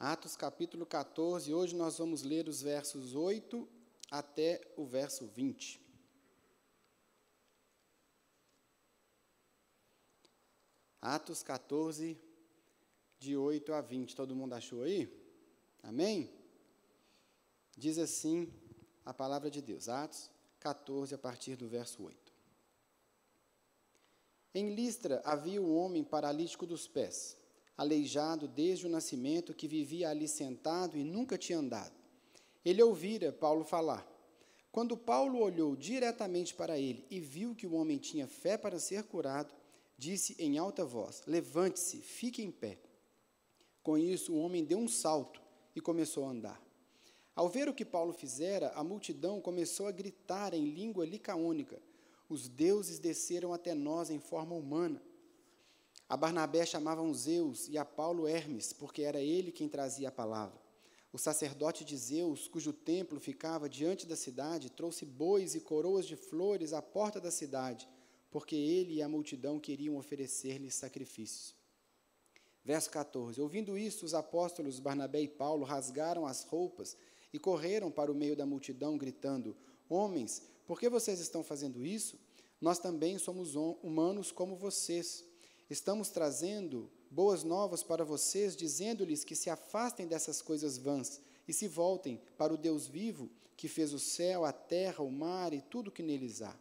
Atos capítulo 14, hoje nós vamos ler os versos 8 até o verso 20. Atos 14, de 8 a 20. Todo mundo achou aí? Amém? Diz assim a palavra de Deus. Atos 14, a partir do verso 8. Em Listra havia um homem paralítico dos pés, aleijado desde o nascimento, que vivia ali sentado e nunca tinha andado. Ele ouvira Paulo falar. Quando Paulo olhou diretamente para ele e viu que o homem tinha fé para ser curado, disse em alta voz: Levante-se, fique em pé. Com isso, o homem deu um salto e começou a andar. Ao ver o que Paulo fizera, a multidão começou a gritar em língua licaônica: Os deuses desceram até nós em forma humana. A Barnabé chamavam Zeus e a Paulo Hermes, porque era ele quem trazia a palavra. O sacerdote de Zeus, cujo templo ficava diante da cidade, trouxe bois e coroas de flores à porta da cidade, porque ele e a multidão queriam oferecer-lhe sacrifícios. Verso 14: Ouvindo isso, os apóstolos Barnabé e Paulo rasgaram as roupas e correram para o meio da multidão, gritando: Homens, por que vocês estão fazendo isso? Nós também somos humanos como vocês. Estamos trazendo boas novas para vocês, dizendo-lhes que se afastem dessas coisas vãs e se voltem para o Deus vivo, que fez o céu, a terra, o mar e tudo o que neles há.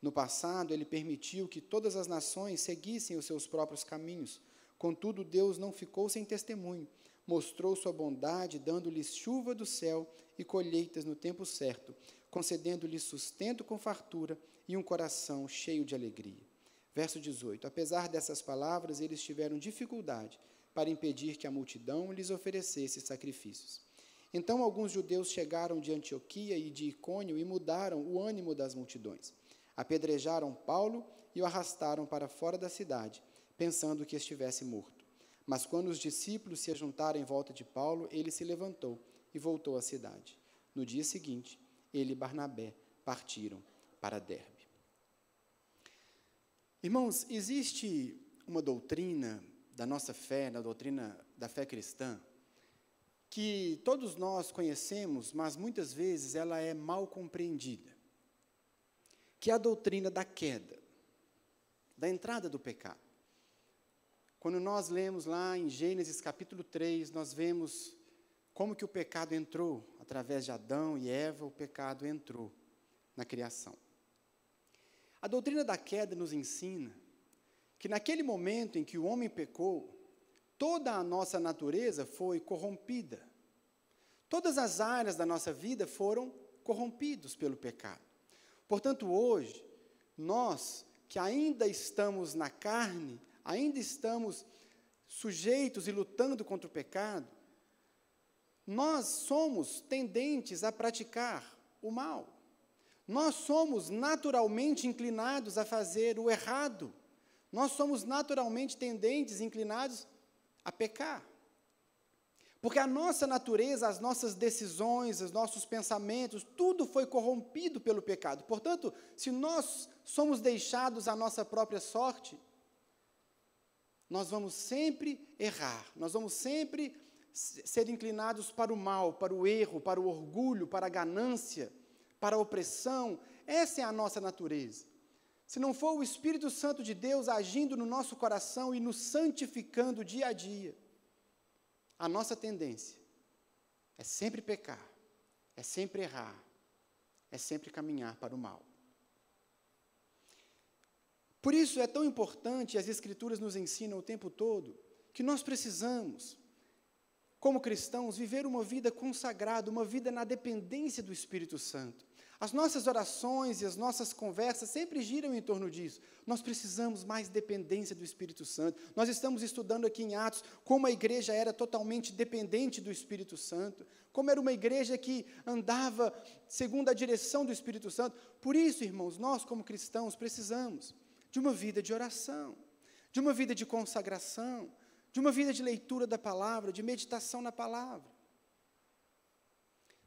No passado, ele permitiu que todas as nações seguissem os seus próprios caminhos. Contudo, Deus não ficou sem testemunho mostrou sua bondade, dando-lhes chuva do céu e colheitas no tempo certo, concedendo-lhes sustento com fartura e um coração cheio de alegria. Verso 18: Apesar dessas palavras, eles tiveram dificuldade para impedir que a multidão lhes oferecesse sacrifícios. Então alguns judeus chegaram de Antioquia e de Icônio e mudaram o ânimo das multidões. Apedrejaram Paulo e o arrastaram para fora da cidade, pensando que estivesse morto. Mas quando os discípulos se ajuntaram em volta de Paulo, ele se levantou e voltou à cidade. No dia seguinte, ele e Barnabé partiram para Derbe. Irmãos, existe uma doutrina da nossa fé, na doutrina da fé cristã, que todos nós conhecemos, mas muitas vezes ela é mal compreendida, que é a doutrina da queda, da entrada do pecado. Quando nós lemos lá em Gênesis capítulo 3, nós vemos como que o pecado entrou, através de Adão e Eva, o pecado entrou na criação. A doutrina da queda nos ensina que naquele momento em que o homem pecou, toda a nossa natureza foi corrompida. Todas as áreas da nossa vida foram corrompidos pelo pecado. Portanto, hoje, nós que ainda estamos na carne, ainda estamos sujeitos e lutando contra o pecado, nós somos tendentes a praticar o mal. Nós somos naturalmente inclinados a fazer o errado. Nós somos naturalmente tendentes, inclinados a pecar. Porque a nossa natureza, as nossas decisões, os nossos pensamentos, tudo foi corrompido pelo pecado. Portanto, se nós somos deixados à nossa própria sorte, nós vamos sempre errar, nós vamos sempre ser inclinados para o mal, para o erro, para o orgulho, para a ganância, para a opressão. Essa é a nossa natureza. Se não for o Espírito Santo de Deus agindo no nosso coração e nos santificando dia a dia, a nossa tendência é sempre pecar, é sempre errar, é sempre caminhar para o mal. Por isso é tão importante, as Escrituras nos ensinam o tempo todo, que nós precisamos, como cristãos, viver uma vida consagrada, uma vida na dependência do Espírito Santo. As nossas orações e as nossas conversas sempre giram em torno disso. Nós precisamos mais dependência do Espírito Santo. Nós estamos estudando aqui em Atos como a igreja era totalmente dependente do Espírito Santo, como era uma igreja que andava segundo a direção do Espírito Santo. Por isso, irmãos, nós como cristãos precisamos de uma vida de oração, de uma vida de consagração, de uma vida de leitura da palavra, de meditação na palavra.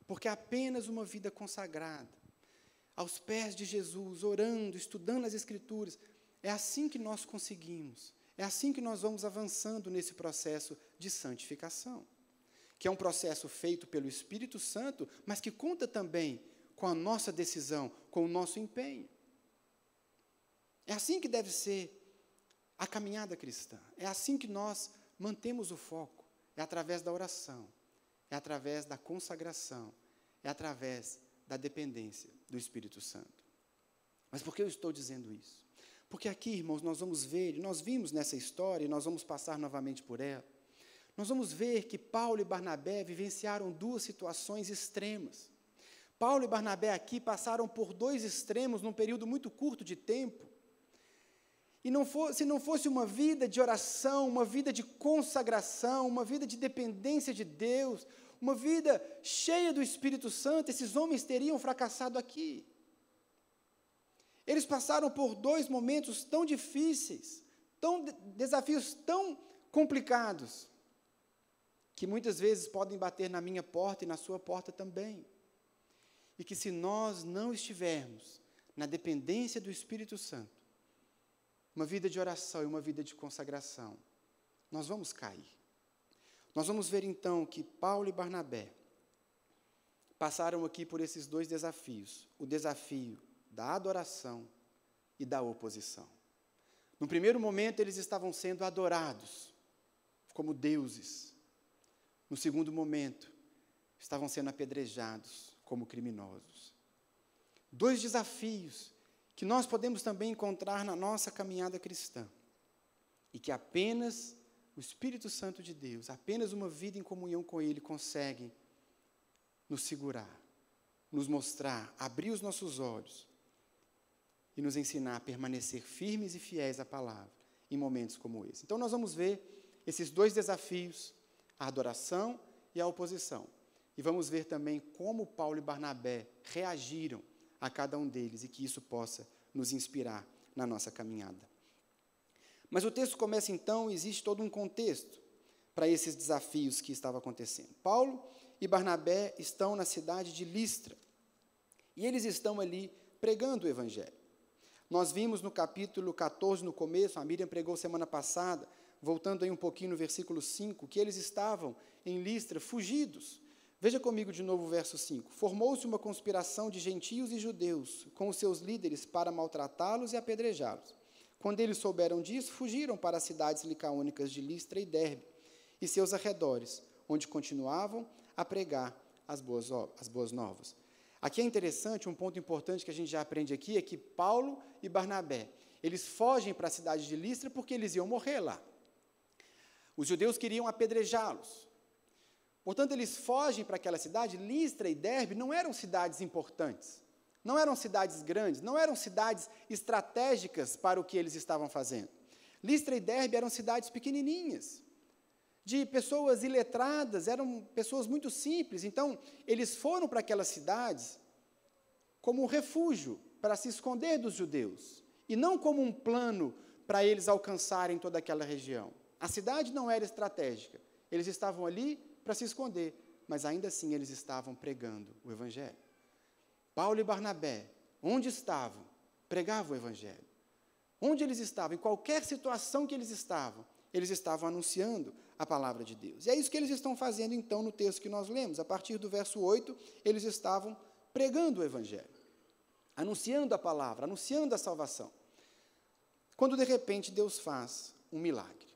Porque apenas uma vida consagrada, aos pés de Jesus, orando, estudando as Escrituras, é assim que nós conseguimos, é assim que nós vamos avançando nesse processo de santificação. que é um processo feito pelo Espírito Santo, mas que conta também com a nossa decisão, com o nosso empenho. É assim que deve ser a caminhada cristã. É assim que nós mantemos o foco. É através da oração, é através da consagração, é através da dependência do Espírito Santo. Mas por que eu estou dizendo isso? Porque aqui, irmãos, nós vamos ver, nós vimos nessa história, e nós vamos passar novamente por ela, nós vamos ver que Paulo e Barnabé vivenciaram duas situações extremas. Paulo e Barnabé aqui passaram por dois extremos num período muito curto de tempo. E não for, se não fosse uma vida de oração, uma vida de consagração, uma vida de dependência de Deus, uma vida cheia do Espírito Santo, esses homens teriam fracassado aqui. Eles passaram por dois momentos tão difíceis, tão desafios tão complicados, que muitas vezes podem bater na minha porta e na sua porta também. E que se nós não estivermos na dependência do Espírito Santo, uma vida de oração e uma vida de consagração, nós vamos cair. Nós vamos ver então que Paulo e Barnabé passaram aqui por esses dois desafios: o desafio da adoração e da oposição. No primeiro momento, eles estavam sendo adorados como deuses. No segundo momento, estavam sendo apedrejados como criminosos. Dois desafios que nós podemos também encontrar na nossa caminhada cristã. E que apenas o Espírito Santo de Deus, apenas uma vida em comunhão com Ele consegue nos segurar, nos mostrar, abrir os nossos olhos e nos ensinar a permanecer firmes e fiéis à palavra em momentos como esse. Então, nós vamos ver esses dois desafios, a adoração e a oposição. E vamos ver também como Paulo e Barnabé reagiram a cada um deles e que isso possa nos inspirar na nossa caminhada. Mas o texto começa então, existe todo um contexto para esses desafios que estavam acontecendo. Paulo e Barnabé estão na cidade de Listra. E eles estão ali pregando o evangelho. Nós vimos no capítulo 14, no começo, a Miriam pregou semana passada, voltando aí um pouquinho no versículo 5, que eles estavam em Listra fugidos, Veja comigo de novo o verso 5. Formou-se uma conspiração de gentios e judeus com os seus líderes para maltratá-los e apedrejá-los. Quando eles souberam disso, fugiram para as cidades licaônicas de Listra e Derbe e seus arredores, onde continuavam a pregar as boas, as boas novas. Aqui é interessante, um ponto importante que a gente já aprende aqui é que Paulo e Barnabé, eles fogem para a cidade de Listra porque eles iam morrer lá. Os judeus queriam apedrejá-los. Portanto, eles fogem para aquela cidade. Listra e Derbe não eram cidades importantes, não eram cidades grandes, não eram cidades estratégicas para o que eles estavam fazendo. Listra e Derbe eram cidades pequenininhas, de pessoas iletradas, eram pessoas muito simples. Então, eles foram para aquelas cidades como um refúgio para se esconder dos judeus, e não como um plano para eles alcançarem toda aquela região. A cidade não era estratégica, eles estavam ali para se esconder, mas ainda assim eles estavam pregando o Evangelho. Paulo e Barnabé, onde estavam? Pregavam o Evangelho. Onde eles estavam, em qualquer situação que eles estavam, eles estavam anunciando a palavra de Deus. E é isso que eles estão fazendo então no texto que nós lemos. A partir do verso 8, eles estavam pregando o Evangelho, anunciando a palavra, anunciando a salvação. Quando de repente Deus faz um milagre.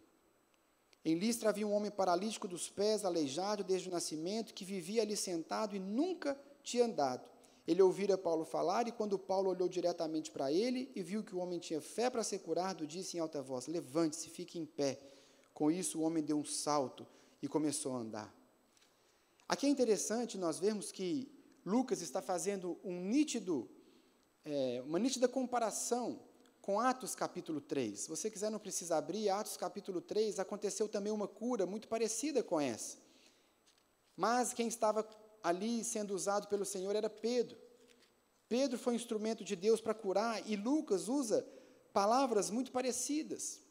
Em Listra havia um homem paralítico dos pés, aleijado desde o nascimento, que vivia ali sentado e nunca tinha andado. Ele ouvira Paulo falar, e quando Paulo olhou diretamente para ele e viu que o homem tinha fé para ser curado, disse em alta voz: Levante-se, fique em pé. Com isso, o homem deu um salto e começou a andar. Aqui é interessante nós vermos que Lucas está fazendo um nítido, é, uma nítida comparação com Atos capítulo 3. Se você quiser, não precisa abrir. Atos capítulo 3 aconteceu também uma cura muito parecida com essa. Mas quem estava ali sendo usado pelo Senhor era Pedro. Pedro foi um instrumento de Deus para curar e Lucas usa palavras muito parecidas.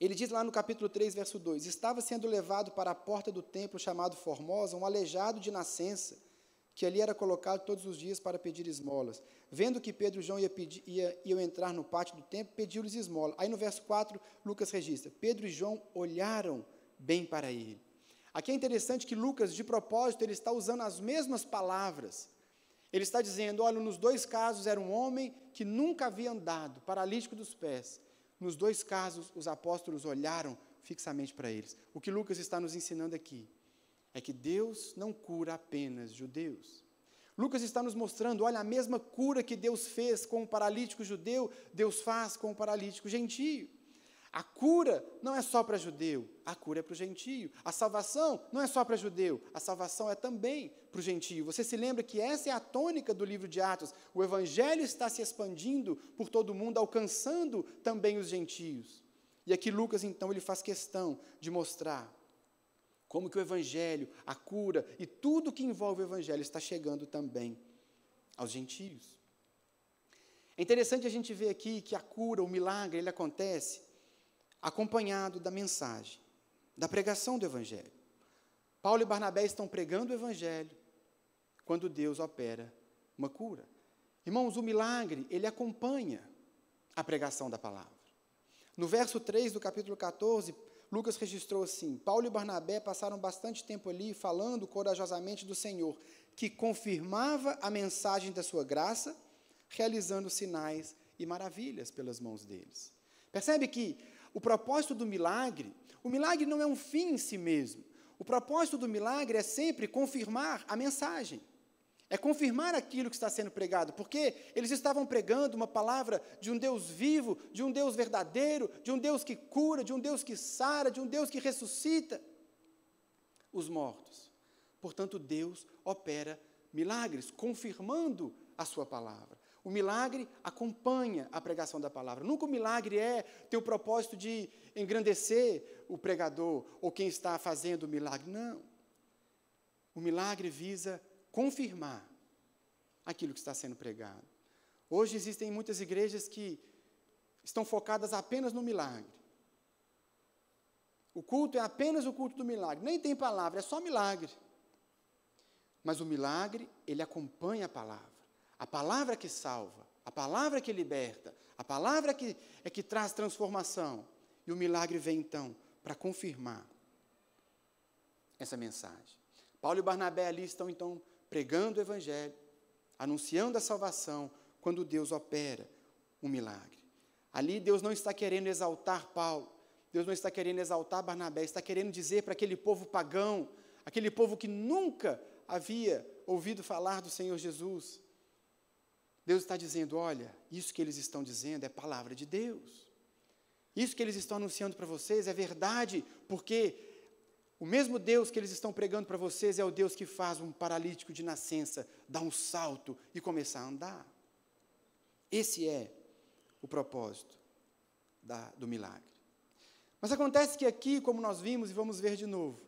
Ele diz lá no capítulo 3, verso 2: Estava sendo levado para a porta do templo chamado Formosa um aleijado de nascença que ali era colocado todos os dias para pedir esmolas. Vendo que Pedro e João ia pedir, ia, iam entrar no pátio do templo, pediu-lhes esmola. Aí no verso 4, Lucas registra: Pedro e João olharam bem para ele. Aqui é interessante que Lucas, de propósito, ele está usando as mesmas palavras. Ele está dizendo: olha, nos dois casos era um homem que nunca havia andado, paralítico dos pés. Nos dois casos, os apóstolos olharam fixamente para eles. O que Lucas está nos ensinando aqui é que Deus não cura apenas judeus. Lucas está nos mostrando, olha, a mesma cura que Deus fez com o paralítico judeu, Deus faz com o paralítico gentio. A cura não é só para judeu, a cura é para o gentio. A salvação não é só para judeu, a salvação é também para o gentio. Você se lembra que essa é a tônica do livro de Atos. O evangelho está se expandindo por todo o mundo, alcançando também os gentios. E aqui Lucas, então, ele faz questão de mostrar como que o evangelho, a cura e tudo que envolve o evangelho está chegando também aos gentios. É interessante a gente ver aqui que a cura, o milagre, ele acontece acompanhado da mensagem, da pregação do Evangelho. Paulo e Barnabé estão pregando o Evangelho quando Deus opera uma cura. Irmãos, o milagre, ele acompanha a pregação da palavra. No verso 3 do capítulo 14, Lucas registrou assim: Paulo e Barnabé passaram bastante tempo ali falando corajosamente do Senhor, que confirmava a mensagem da sua graça, realizando sinais e maravilhas pelas mãos deles. Percebe que o propósito do milagre, o milagre não é um fim em si mesmo. O propósito do milagre é sempre confirmar a mensagem. É confirmar aquilo que está sendo pregado, porque eles estavam pregando uma palavra de um Deus vivo, de um Deus verdadeiro, de um Deus que cura, de um Deus que sara, de um Deus que ressuscita os mortos. Portanto, Deus opera milagres, confirmando a sua palavra. O milagre acompanha a pregação da palavra. Nunca o milagre é ter o propósito de engrandecer o pregador ou quem está fazendo o milagre. Não. O milagre visa confirmar aquilo que está sendo pregado. Hoje existem muitas igrejas que estão focadas apenas no milagre. O culto é apenas o culto do milagre. Nem tem palavra, é só milagre. Mas o milagre, ele acompanha a palavra. A palavra que salva, a palavra que liberta, a palavra que é que traz transformação. E o milagre vem então para confirmar essa mensagem. Paulo e Barnabé ali estão então pregando o evangelho, anunciando a salvação, quando Deus opera um milagre. Ali Deus não está querendo exaltar Paulo, Deus não está querendo exaltar Barnabé, está querendo dizer para aquele povo pagão, aquele povo que nunca havia ouvido falar do Senhor Jesus, Deus está dizendo: olha, isso que eles estão dizendo é palavra de Deus. Isso que eles estão anunciando para vocês é verdade, porque o mesmo Deus que eles estão pregando para vocês é o Deus que faz um paralítico de nascença dar um salto e começar a andar. Esse é o propósito da, do milagre. Mas acontece que aqui, como nós vimos e vamos ver de novo,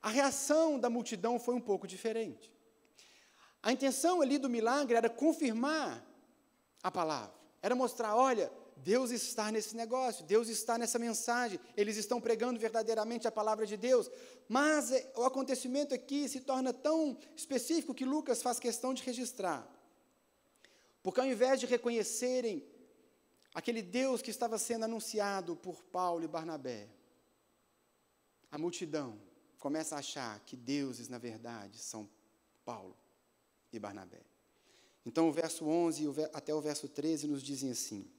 a reação da multidão foi um pouco diferente. A intenção ali do milagre era confirmar a palavra, era mostrar: olha, Deus está nesse negócio, Deus está nessa mensagem, eles estão pregando verdadeiramente a palavra de Deus. Mas é, o acontecimento aqui se torna tão específico que Lucas faz questão de registrar. Porque ao invés de reconhecerem aquele Deus que estava sendo anunciado por Paulo e Barnabé, a multidão começa a achar que deuses, na verdade, são Paulo e Barnabé. Então, o verso 11 até o verso 13 nos dizem assim: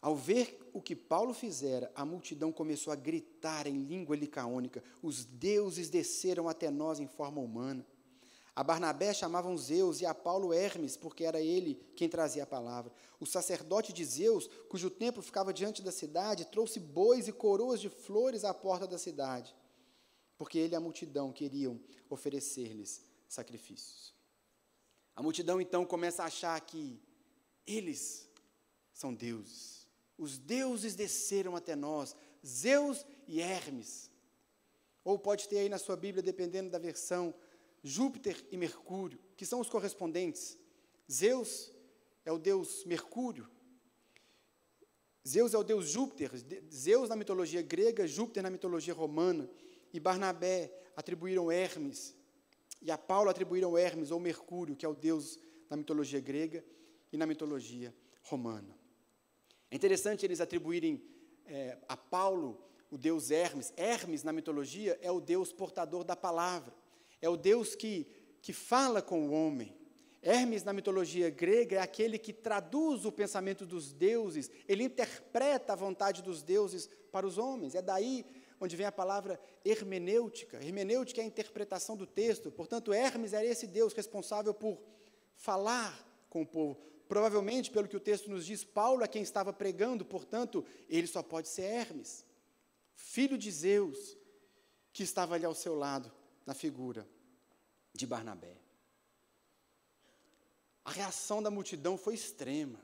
Ao ver o que Paulo fizera, a multidão começou a gritar em língua licaônica: Os deuses desceram até nós em forma humana. A Barnabé chamavam Zeus e a Paulo Hermes, porque era ele quem trazia a palavra. O sacerdote de Zeus, cujo templo ficava diante da cidade, trouxe bois e coroas de flores à porta da cidade, porque ele e a multidão queriam oferecer-lhes sacrifícios. A multidão então começa a achar que eles são deuses. Os deuses desceram até nós, Zeus e Hermes. Ou pode ter aí na sua Bíblia, dependendo da versão, Júpiter e Mercúrio, que são os correspondentes. Zeus é o deus Mercúrio. Zeus é o deus Júpiter. Zeus na mitologia grega, Júpiter na mitologia romana. E Barnabé atribuíram Hermes e a Paulo atribuíram Hermes ou Mercúrio, que é o deus na mitologia grega e na mitologia romana. É interessante eles atribuírem é, a Paulo o deus Hermes. Hermes, na mitologia, é o deus portador da palavra. É o deus que, que fala com o homem. Hermes, na mitologia grega, é aquele que traduz o pensamento dos deuses, ele interpreta a vontade dos deuses para os homens. É daí onde vem a palavra hermenêutica. Hermenêutica é a interpretação do texto. Portanto, Hermes era esse Deus responsável por falar com o povo. Provavelmente, pelo que o texto nos diz, Paulo é quem estava pregando, portanto, ele só pode ser Hermes, filho de Zeus, que estava ali ao seu lado, na figura de Barnabé. A reação da multidão foi extrema.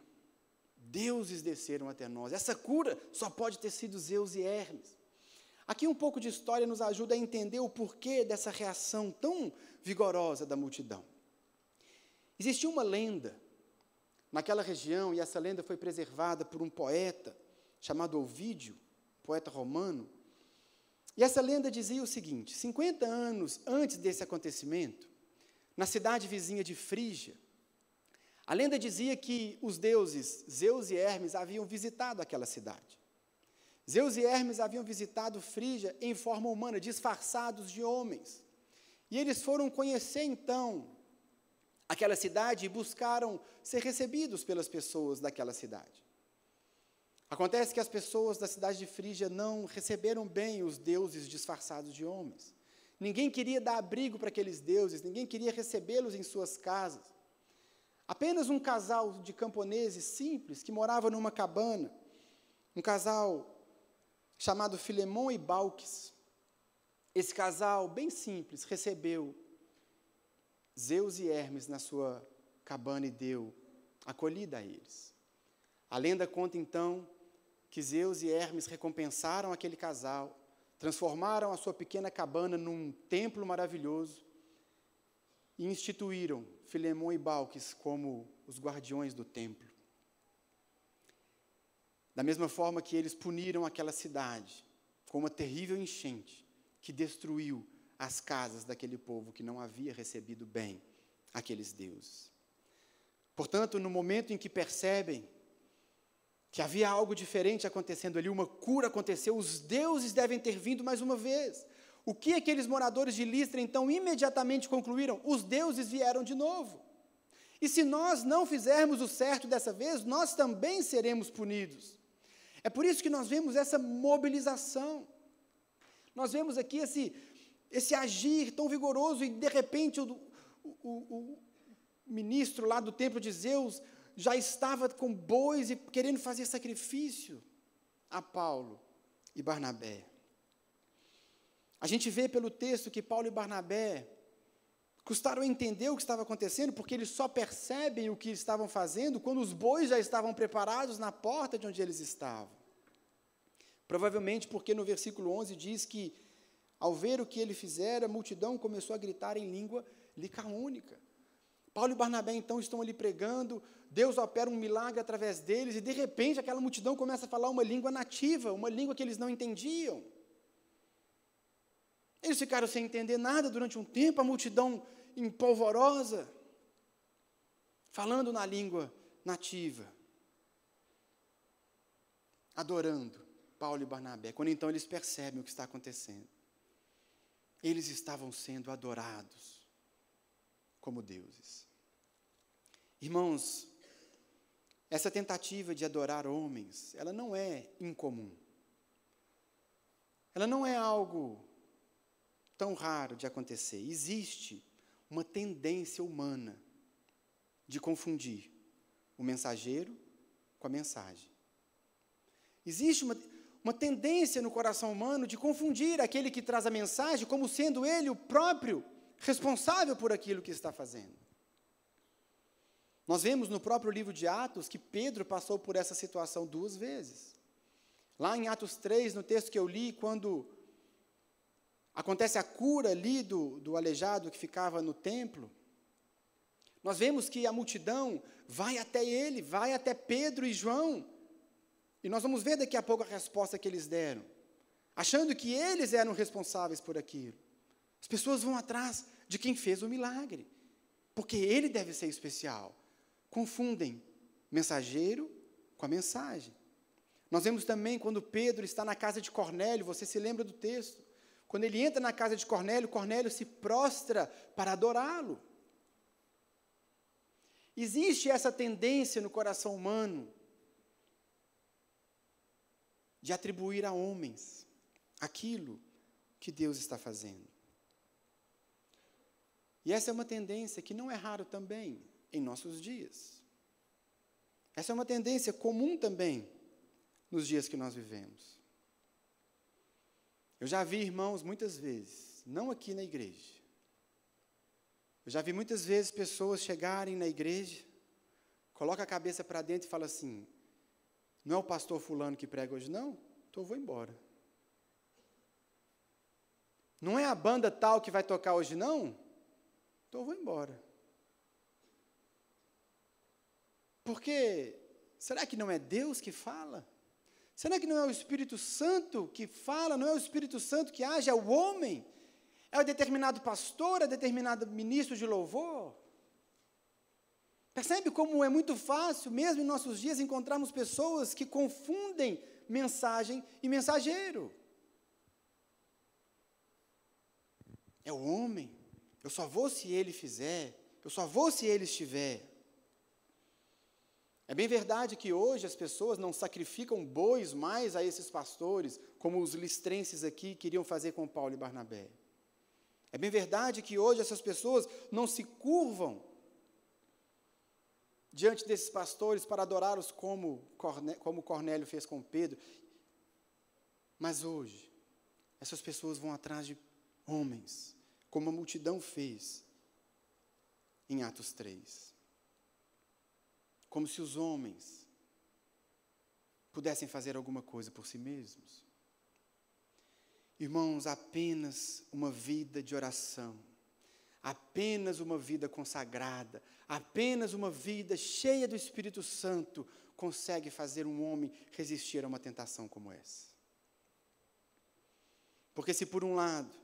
Deuses desceram até nós. Essa cura só pode ter sido Zeus e Hermes. Aqui um pouco de história nos ajuda a entender o porquê dessa reação tão vigorosa da multidão. Existia uma lenda naquela região, e essa lenda foi preservada por um poeta chamado Ovídio, poeta romano. E essa lenda dizia o seguinte: 50 anos antes desse acontecimento, na cidade vizinha de Frígia, a lenda dizia que os deuses Zeus e Hermes haviam visitado aquela cidade. Zeus e Hermes haviam visitado Frígia em forma humana, disfarçados de homens. E eles foram conhecer então aquela cidade e buscaram ser recebidos pelas pessoas daquela cidade. Acontece que as pessoas da cidade de Frígia não receberam bem os deuses disfarçados de homens. Ninguém queria dar abrigo para aqueles deuses, ninguém queria recebê-los em suas casas. Apenas um casal de camponeses simples que morava numa cabana, um casal chamado Filemão e Balques. Esse casal, bem simples, recebeu Zeus e Hermes na sua cabana e deu acolhida a eles. A lenda conta então que Zeus e Hermes recompensaram aquele casal, transformaram a sua pequena cabana num templo maravilhoso e instituíram Filemão e Balques como os guardiões do templo. Da mesma forma que eles puniram aquela cidade com uma terrível enchente que destruiu as casas daquele povo que não havia recebido bem aqueles deuses. Portanto, no momento em que percebem que havia algo diferente acontecendo ali, uma cura aconteceu, os deuses devem ter vindo mais uma vez. O que aqueles moradores de Listra então imediatamente concluíram? Os deuses vieram de novo. E se nós não fizermos o certo dessa vez, nós também seremos punidos. É por isso que nós vemos essa mobilização. Nós vemos aqui esse, esse agir tão vigoroso e, de repente, o, o, o ministro lá do templo de Zeus já estava com bois e querendo fazer sacrifício a Paulo e Barnabé. A gente vê pelo texto que Paulo e Barnabé custaram entender o que estava acontecendo, porque eles só percebem o que estavam fazendo quando os bois já estavam preparados na porta de onde eles estavam. Provavelmente porque no versículo 11 diz que, ao ver o que ele fizera, a multidão começou a gritar em língua licaônica. Paulo e Barnabé então estão ali pregando, Deus opera um milagre através deles, e de repente aquela multidão começa a falar uma língua nativa, uma língua que eles não entendiam. Eles ficaram sem entender nada durante um tempo, a multidão empolvorosa, falando na língua nativa, adorando. Paulo e Barnabé, quando então eles percebem o que está acontecendo. Eles estavam sendo adorados como deuses. Irmãos, essa tentativa de adorar homens, ela não é incomum. Ela não é algo tão raro de acontecer. Existe uma tendência humana de confundir o mensageiro com a mensagem. Existe uma, uma tendência no coração humano de confundir aquele que traz a mensagem como sendo ele o próprio responsável por aquilo que está fazendo. Nós vemos no próprio livro de Atos que Pedro passou por essa situação duas vezes. Lá em Atos 3, no texto que eu li, quando acontece a cura ali do, do aleijado que ficava no templo, nós vemos que a multidão vai até ele, vai até Pedro e João, e nós vamos ver daqui a pouco a resposta que eles deram, achando que eles eram responsáveis por aquilo. As pessoas vão atrás de quem fez o milagre, porque ele deve ser especial. Confundem mensageiro com a mensagem. Nós vemos também quando Pedro está na casa de Cornélio, você se lembra do texto? Quando ele entra na casa de Cornélio, Cornélio se prostra para adorá-lo. Existe essa tendência no coração humano de atribuir a homens aquilo que Deus está fazendo. E essa é uma tendência que não é raro também em nossos dias. Essa é uma tendência comum também nos dias que nós vivemos. Eu já vi irmãos muitas vezes, não aqui na igreja. Eu já vi muitas vezes pessoas chegarem na igreja, coloca a cabeça para dentro e fala assim: "Não é o pastor fulano que prega hoje não? Então eu vou embora". Não é a banda tal que vai tocar hoje não? Então eu vou embora. Porque será que não é Deus que fala? Será que não é o Espírito Santo que fala? Não é o Espírito Santo que age? É o homem? É o determinado pastor? É determinado ministro de louvor? Percebe como é muito fácil, mesmo em nossos dias, encontrarmos pessoas que confundem mensagem e mensageiro. É o homem. Eu só vou se ele fizer. Eu só vou se ele estiver. É bem verdade que hoje as pessoas não sacrificam bois mais a esses pastores, como os listrenses aqui queriam fazer com Paulo e Barnabé. É bem verdade que hoje essas pessoas não se curvam diante desses pastores para adorá-los como, como Cornélio fez com Pedro. Mas hoje, essas pessoas vão atrás de homens, como a multidão fez em Atos 3 como se os homens pudessem fazer alguma coisa por si mesmos. Irmãos, apenas uma vida de oração, apenas uma vida consagrada, apenas uma vida cheia do Espírito Santo consegue fazer um homem resistir a uma tentação como essa. Porque, se por um lado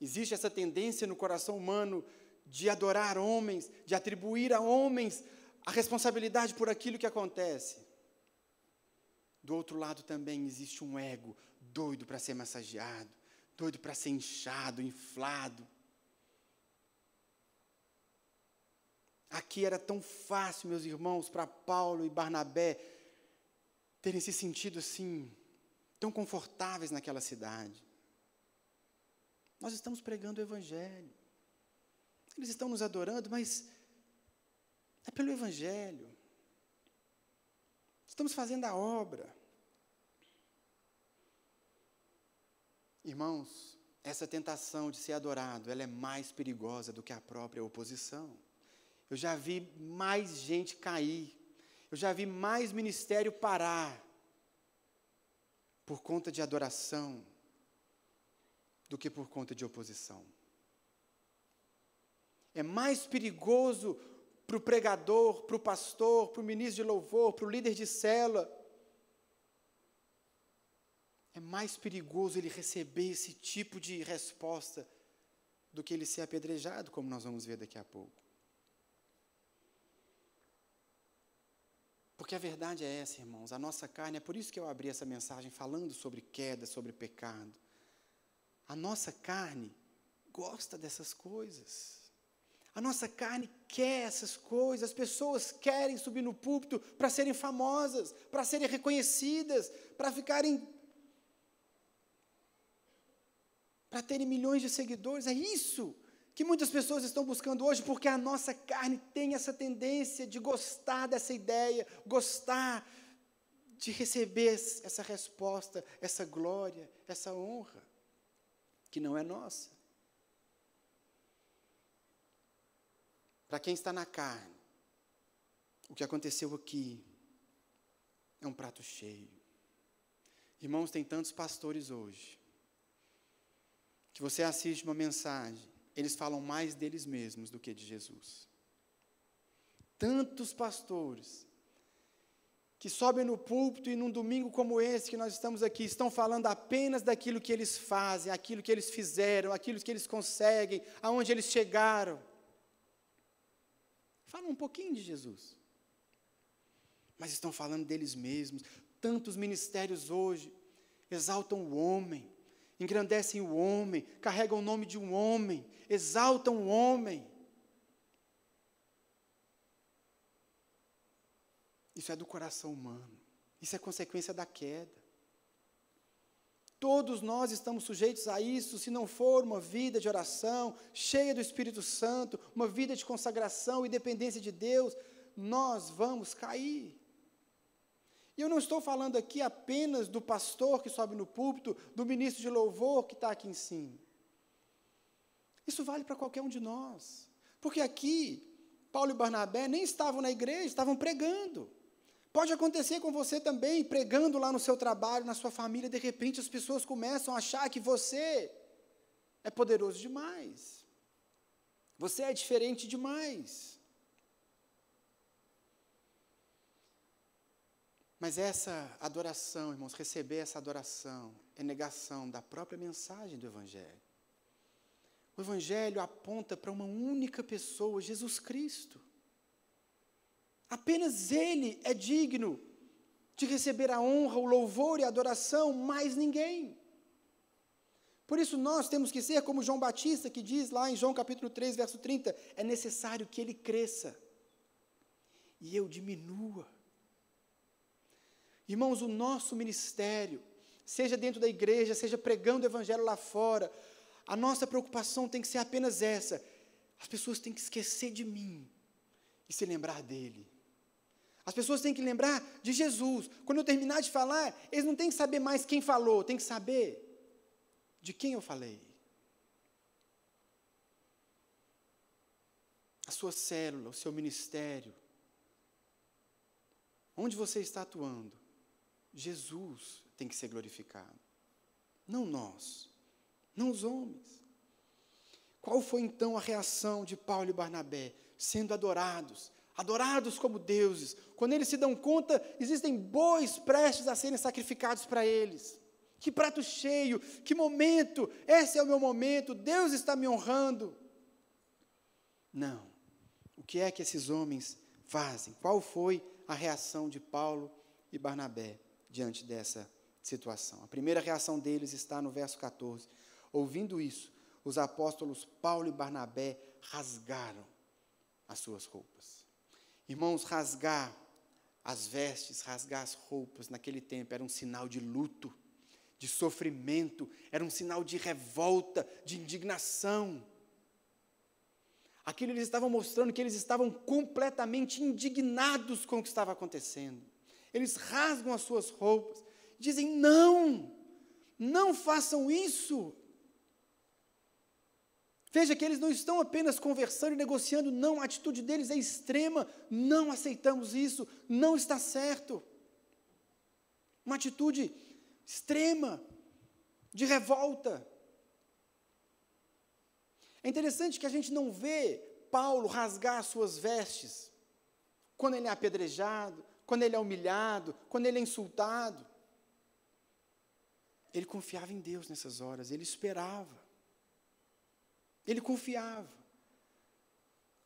existe essa tendência no coração humano de adorar homens, de atribuir a homens a responsabilidade por aquilo que acontece. Do outro lado também existe um ego doido para ser massageado, doido para ser inchado, inflado. Aqui era tão fácil, meus irmãos, para Paulo e Barnabé terem se sentido assim, tão confortáveis naquela cidade. Nós estamos pregando o Evangelho. Eles estão nos adorando, mas é pelo Evangelho. Estamos fazendo a obra. Irmãos, essa tentação de ser adorado, ela é mais perigosa do que a própria oposição. Eu já vi mais gente cair. Eu já vi mais ministério parar por conta de adoração do que por conta de oposição. É mais perigoso para o pregador, para o pastor, para o ministro de louvor, para o líder de célula. É mais perigoso ele receber esse tipo de resposta do que ele ser apedrejado, como nós vamos ver daqui a pouco. Porque a verdade é essa, irmãos, a nossa carne, é por isso que eu abri essa mensagem falando sobre queda, sobre pecado. A nossa carne gosta dessas coisas. A nossa carne quer essas coisas, as pessoas querem subir no púlpito para serem famosas, para serem reconhecidas, para ficarem. para terem milhões de seguidores. É isso que muitas pessoas estão buscando hoje, porque a nossa carne tem essa tendência de gostar dessa ideia, gostar de receber essa resposta, essa glória, essa honra, que não é nossa. Para quem está na carne, o que aconteceu aqui é um prato cheio. Irmãos, tem tantos pastores hoje que você assiste uma mensagem, eles falam mais deles mesmos do que de Jesus. Tantos pastores que sobem no púlpito e num domingo como esse que nós estamos aqui, estão falando apenas daquilo que eles fazem, aquilo que eles fizeram, aquilo que eles conseguem, aonde eles chegaram. Fala um pouquinho de Jesus. mas estão falando deles mesmos. Tantos ministérios hoje exaltam o homem, engrandecem o homem, carregam o nome de um homem, exaltam o homem. Isso é do coração humano. Isso é consequência da queda. Todos nós estamos sujeitos a isso, se não for uma vida de oração, cheia do Espírito Santo, uma vida de consagração e dependência de Deus, nós vamos cair. E eu não estou falando aqui apenas do pastor que sobe no púlpito, do ministro de louvor que está aqui em cima. Isso vale para qualquer um de nós. Porque aqui, Paulo e Barnabé nem estavam na igreja, estavam pregando. Pode acontecer com você também, pregando lá no seu trabalho, na sua família, de repente as pessoas começam a achar que você é poderoso demais. Você é diferente demais. Mas essa adoração, irmãos, receber essa adoração é negação da própria mensagem do Evangelho. O Evangelho aponta para uma única pessoa, Jesus Cristo. Apenas Ele é digno de receber a honra, o louvor e a adoração, mais ninguém. Por isso nós temos que ser como João Batista, que diz lá em João capítulo 3, verso 30, é necessário que ele cresça e eu diminua. Irmãos, o nosso ministério, seja dentro da igreja, seja pregando o evangelho lá fora, a nossa preocupação tem que ser apenas essa: as pessoas têm que esquecer de mim e se lembrar dele. As pessoas têm que lembrar de Jesus. Quando eu terminar de falar, eles não têm que saber mais quem falou, têm que saber de quem eu falei. A sua célula, o seu ministério. Onde você está atuando? Jesus tem que ser glorificado. Não nós, não os homens. Qual foi então a reação de Paulo e Barnabé? Sendo adorados, adorados como deuses. Quando eles se dão conta, existem bois prestes a serem sacrificados para eles. Que prato cheio, que momento, esse é o meu momento, Deus está me honrando. Não. O que é que esses homens fazem? Qual foi a reação de Paulo e Barnabé diante dessa situação? A primeira reação deles está no verso 14. Ouvindo isso, os apóstolos Paulo e Barnabé rasgaram as suas roupas. Irmãos, rasgar as vestes, rasgar as roupas naquele tempo era um sinal de luto, de sofrimento, era um sinal de revolta, de indignação. Aquilo eles estavam mostrando que eles estavam completamente indignados com o que estava acontecendo. Eles rasgam as suas roupas, dizem: não, não façam isso. Veja que eles não estão apenas conversando e negociando, não, a atitude deles é extrema, não aceitamos isso, não está certo. Uma atitude extrema, de revolta. É interessante que a gente não vê Paulo rasgar as suas vestes quando ele é apedrejado, quando ele é humilhado, quando ele é insultado. Ele confiava em Deus nessas horas, ele esperava. Ele confiava.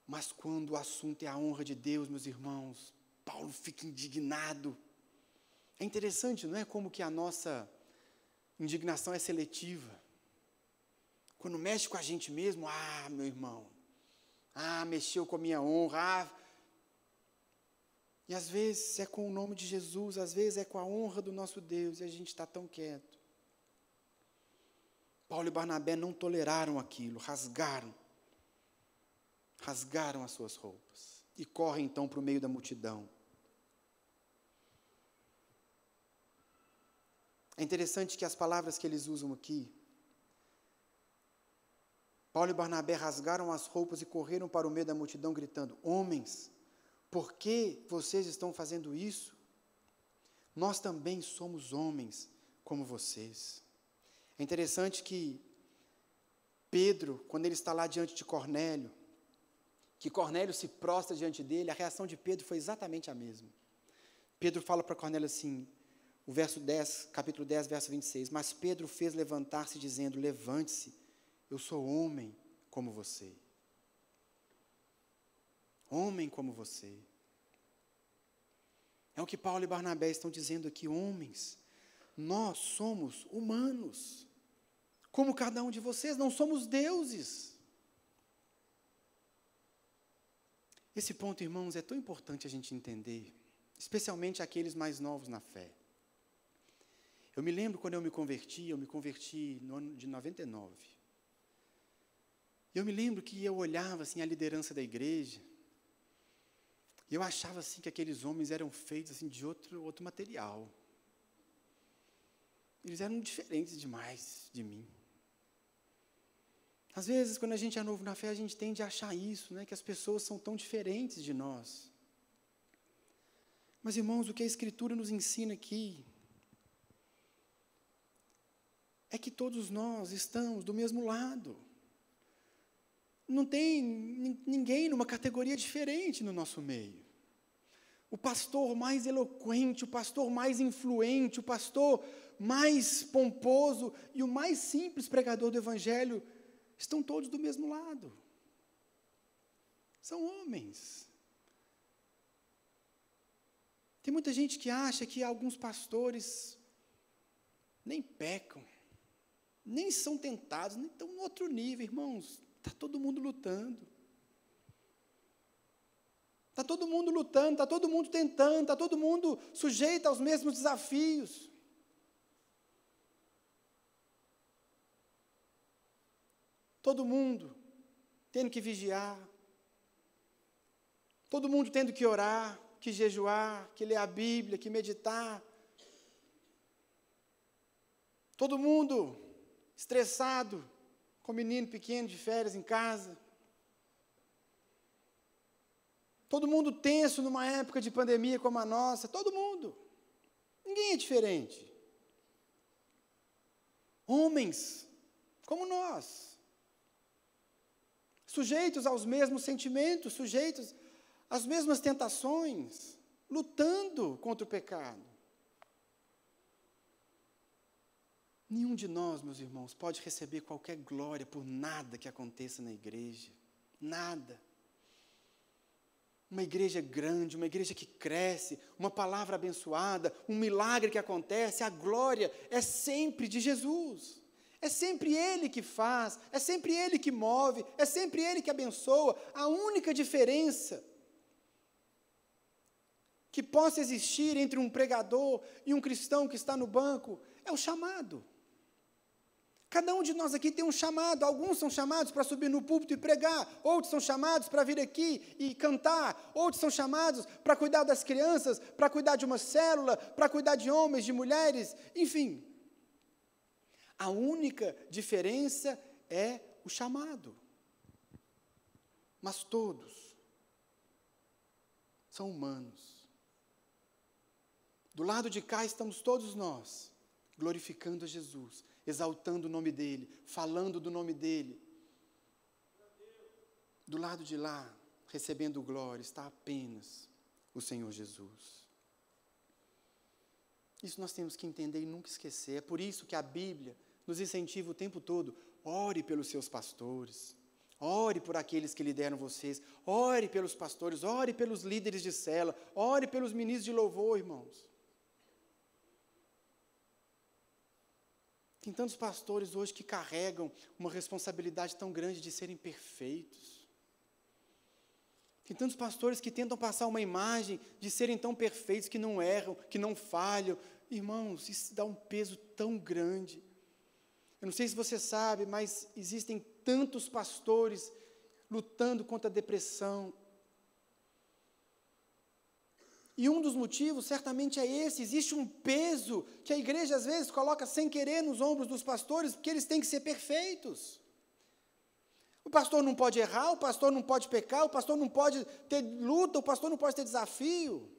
Mas quando o assunto é a honra de Deus, meus irmãos, Paulo fica indignado. É interessante, não é? Como que a nossa indignação é seletiva. Quando mexe com a gente mesmo, ah, meu irmão, ah, mexeu com a minha honra, ah. E às vezes é com o nome de Jesus, às vezes é com a honra do nosso Deus, e a gente está tão quieto. Paulo e Barnabé não toleraram aquilo, rasgaram. Rasgaram as suas roupas. E correm então para o meio da multidão. É interessante que as palavras que eles usam aqui, Paulo e Barnabé rasgaram as roupas e correram para o meio da multidão, gritando: Homens, por que vocês estão fazendo isso? Nós também somos homens como vocês. É interessante que Pedro, quando ele está lá diante de Cornélio, que Cornélio se prostra diante dele, a reação de Pedro foi exatamente a mesma. Pedro fala para Cornélio assim, o verso 10, capítulo 10, verso 26, mas Pedro fez levantar-se dizendo: Levante-se, eu sou homem como você. Homem como você. É o que Paulo e Barnabé estão dizendo aqui, homens. Nós somos humanos. Como cada um de vocês, não somos deuses. Esse ponto, irmãos, é tão importante a gente entender, especialmente aqueles mais novos na fé. Eu me lembro quando eu me converti, eu me converti no ano de 99. Eu me lembro que eu olhava assim a liderança da igreja, e eu achava assim que aqueles homens eram feitos assim de outro outro material. Eles eram diferentes demais de mim. Às vezes, quando a gente é novo na fé, a gente tende a achar isso, né, que as pessoas são tão diferentes de nós. Mas, irmãos, o que a Escritura nos ensina aqui é que todos nós estamos do mesmo lado. Não tem ninguém numa categoria diferente no nosso meio. O pastor mais eloquente, o pastor mais influente, o pastor mais pomposo e o mais simples pregador do Evangelho estão todos do mesmo lado. São homens. Tem muita gente que acha que alguns pastores nem pecam, nem são tentados, nem estão em outro nível, irmãos. Está todo mundo lutando. Está todo mundo lutando, está todo mundo tentando, está todo mundo sujeito aos mesmos desafios. Todo mundo tendo que vigiar. Todo mundo tendo que orar, que jejuar, que ler a Bíblia, que meditar. Todo mundo estressado, com menino pequeno de férias em casa. Todo mundo tenso numa época de pandemia como a nossa, todo mundo. Ninguém é diferente. Homens como nós sujeitos aos mesmos sentimentos, sujeitos às mesmas tentações, lutando contra o pecado. Nenhum de nós, meus irmãos, pode receber qualquer glória por nada que aconteça na igreja. Nada. Uma igreja grande, uma igreja que cresce, uma palavra abençoada, um milagre que acontece, a glória é sempre de Jesus. É sempre Ele que faz, é sempre Ele que move, é sempre Ele que abençoa. A única diferença que possa existir entre um pregador e um cristão que está no banco é o chamado. Cada um de nós aqui tem um chamado. Alguns são chamados para subir no púlpito e pregar, outros são chamados para vir aqui e cantar, outros são chamados para cuidar das crianças, para cuidar de uma célula, para cuidar de homens, de mulheres, enfim. A única diferença é o chamado. Mas todos são humanos. Do lado de cá estamos todos nós, glorificando a Jesus, exaltando o nome dEle, falando do nome dEle. Do lado de lá, recebendo glória, está apenas o Senhor Jesus. Isso nós temos que entender e nunca esquecer. É por isso que a Bíblia nos incentiva o tempo todo. Ore pelos seus pastores. Ore por aqueles que lideram vocês. Ore pelos pastores. Ore pelos líderes de cela. Ore pelos ministros de louvor, irmãos. Tem tantos pastores hoje que carregam uma responsabilidade tão grande de serem perfeitos. Tem tantos pastores que tentam passar uma imagem de serem tão perfeitos que não erram, que não falham. Irmãos, isso dá um peso tão grande. Eu não sei se você sabe, mas existem tantos pastores lutando contra a depressão. E um dos motivos certamente é esse: existe um peso que a igreja às vezes coloca sem querer nos ombros dos pastores, porque eles têm que ser perfeitos. O pastor não pode errar, o pastor não pode pecar, o pastor não pode ter luta, o pastor não pode ter desafio.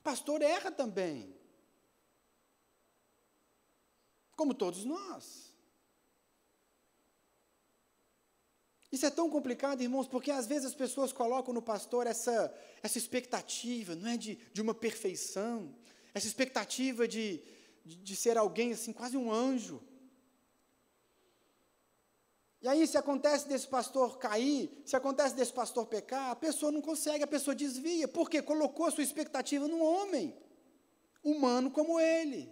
O pastor erra também como todos nós. Isso é tão complicado, irmãos, porque às vezes as pessoas colocam no pastor essa, essa expectativa, não é de, de uma perfeição, essa expectativa de, de, de ser alguém assim, quase um anjo. E aí, se acontece desse pastor cair, se acontece desse pastor pecar, a pessoa não consegue, a pessoa desvia, porque colocou a sua expectativa num homem, humano como ele.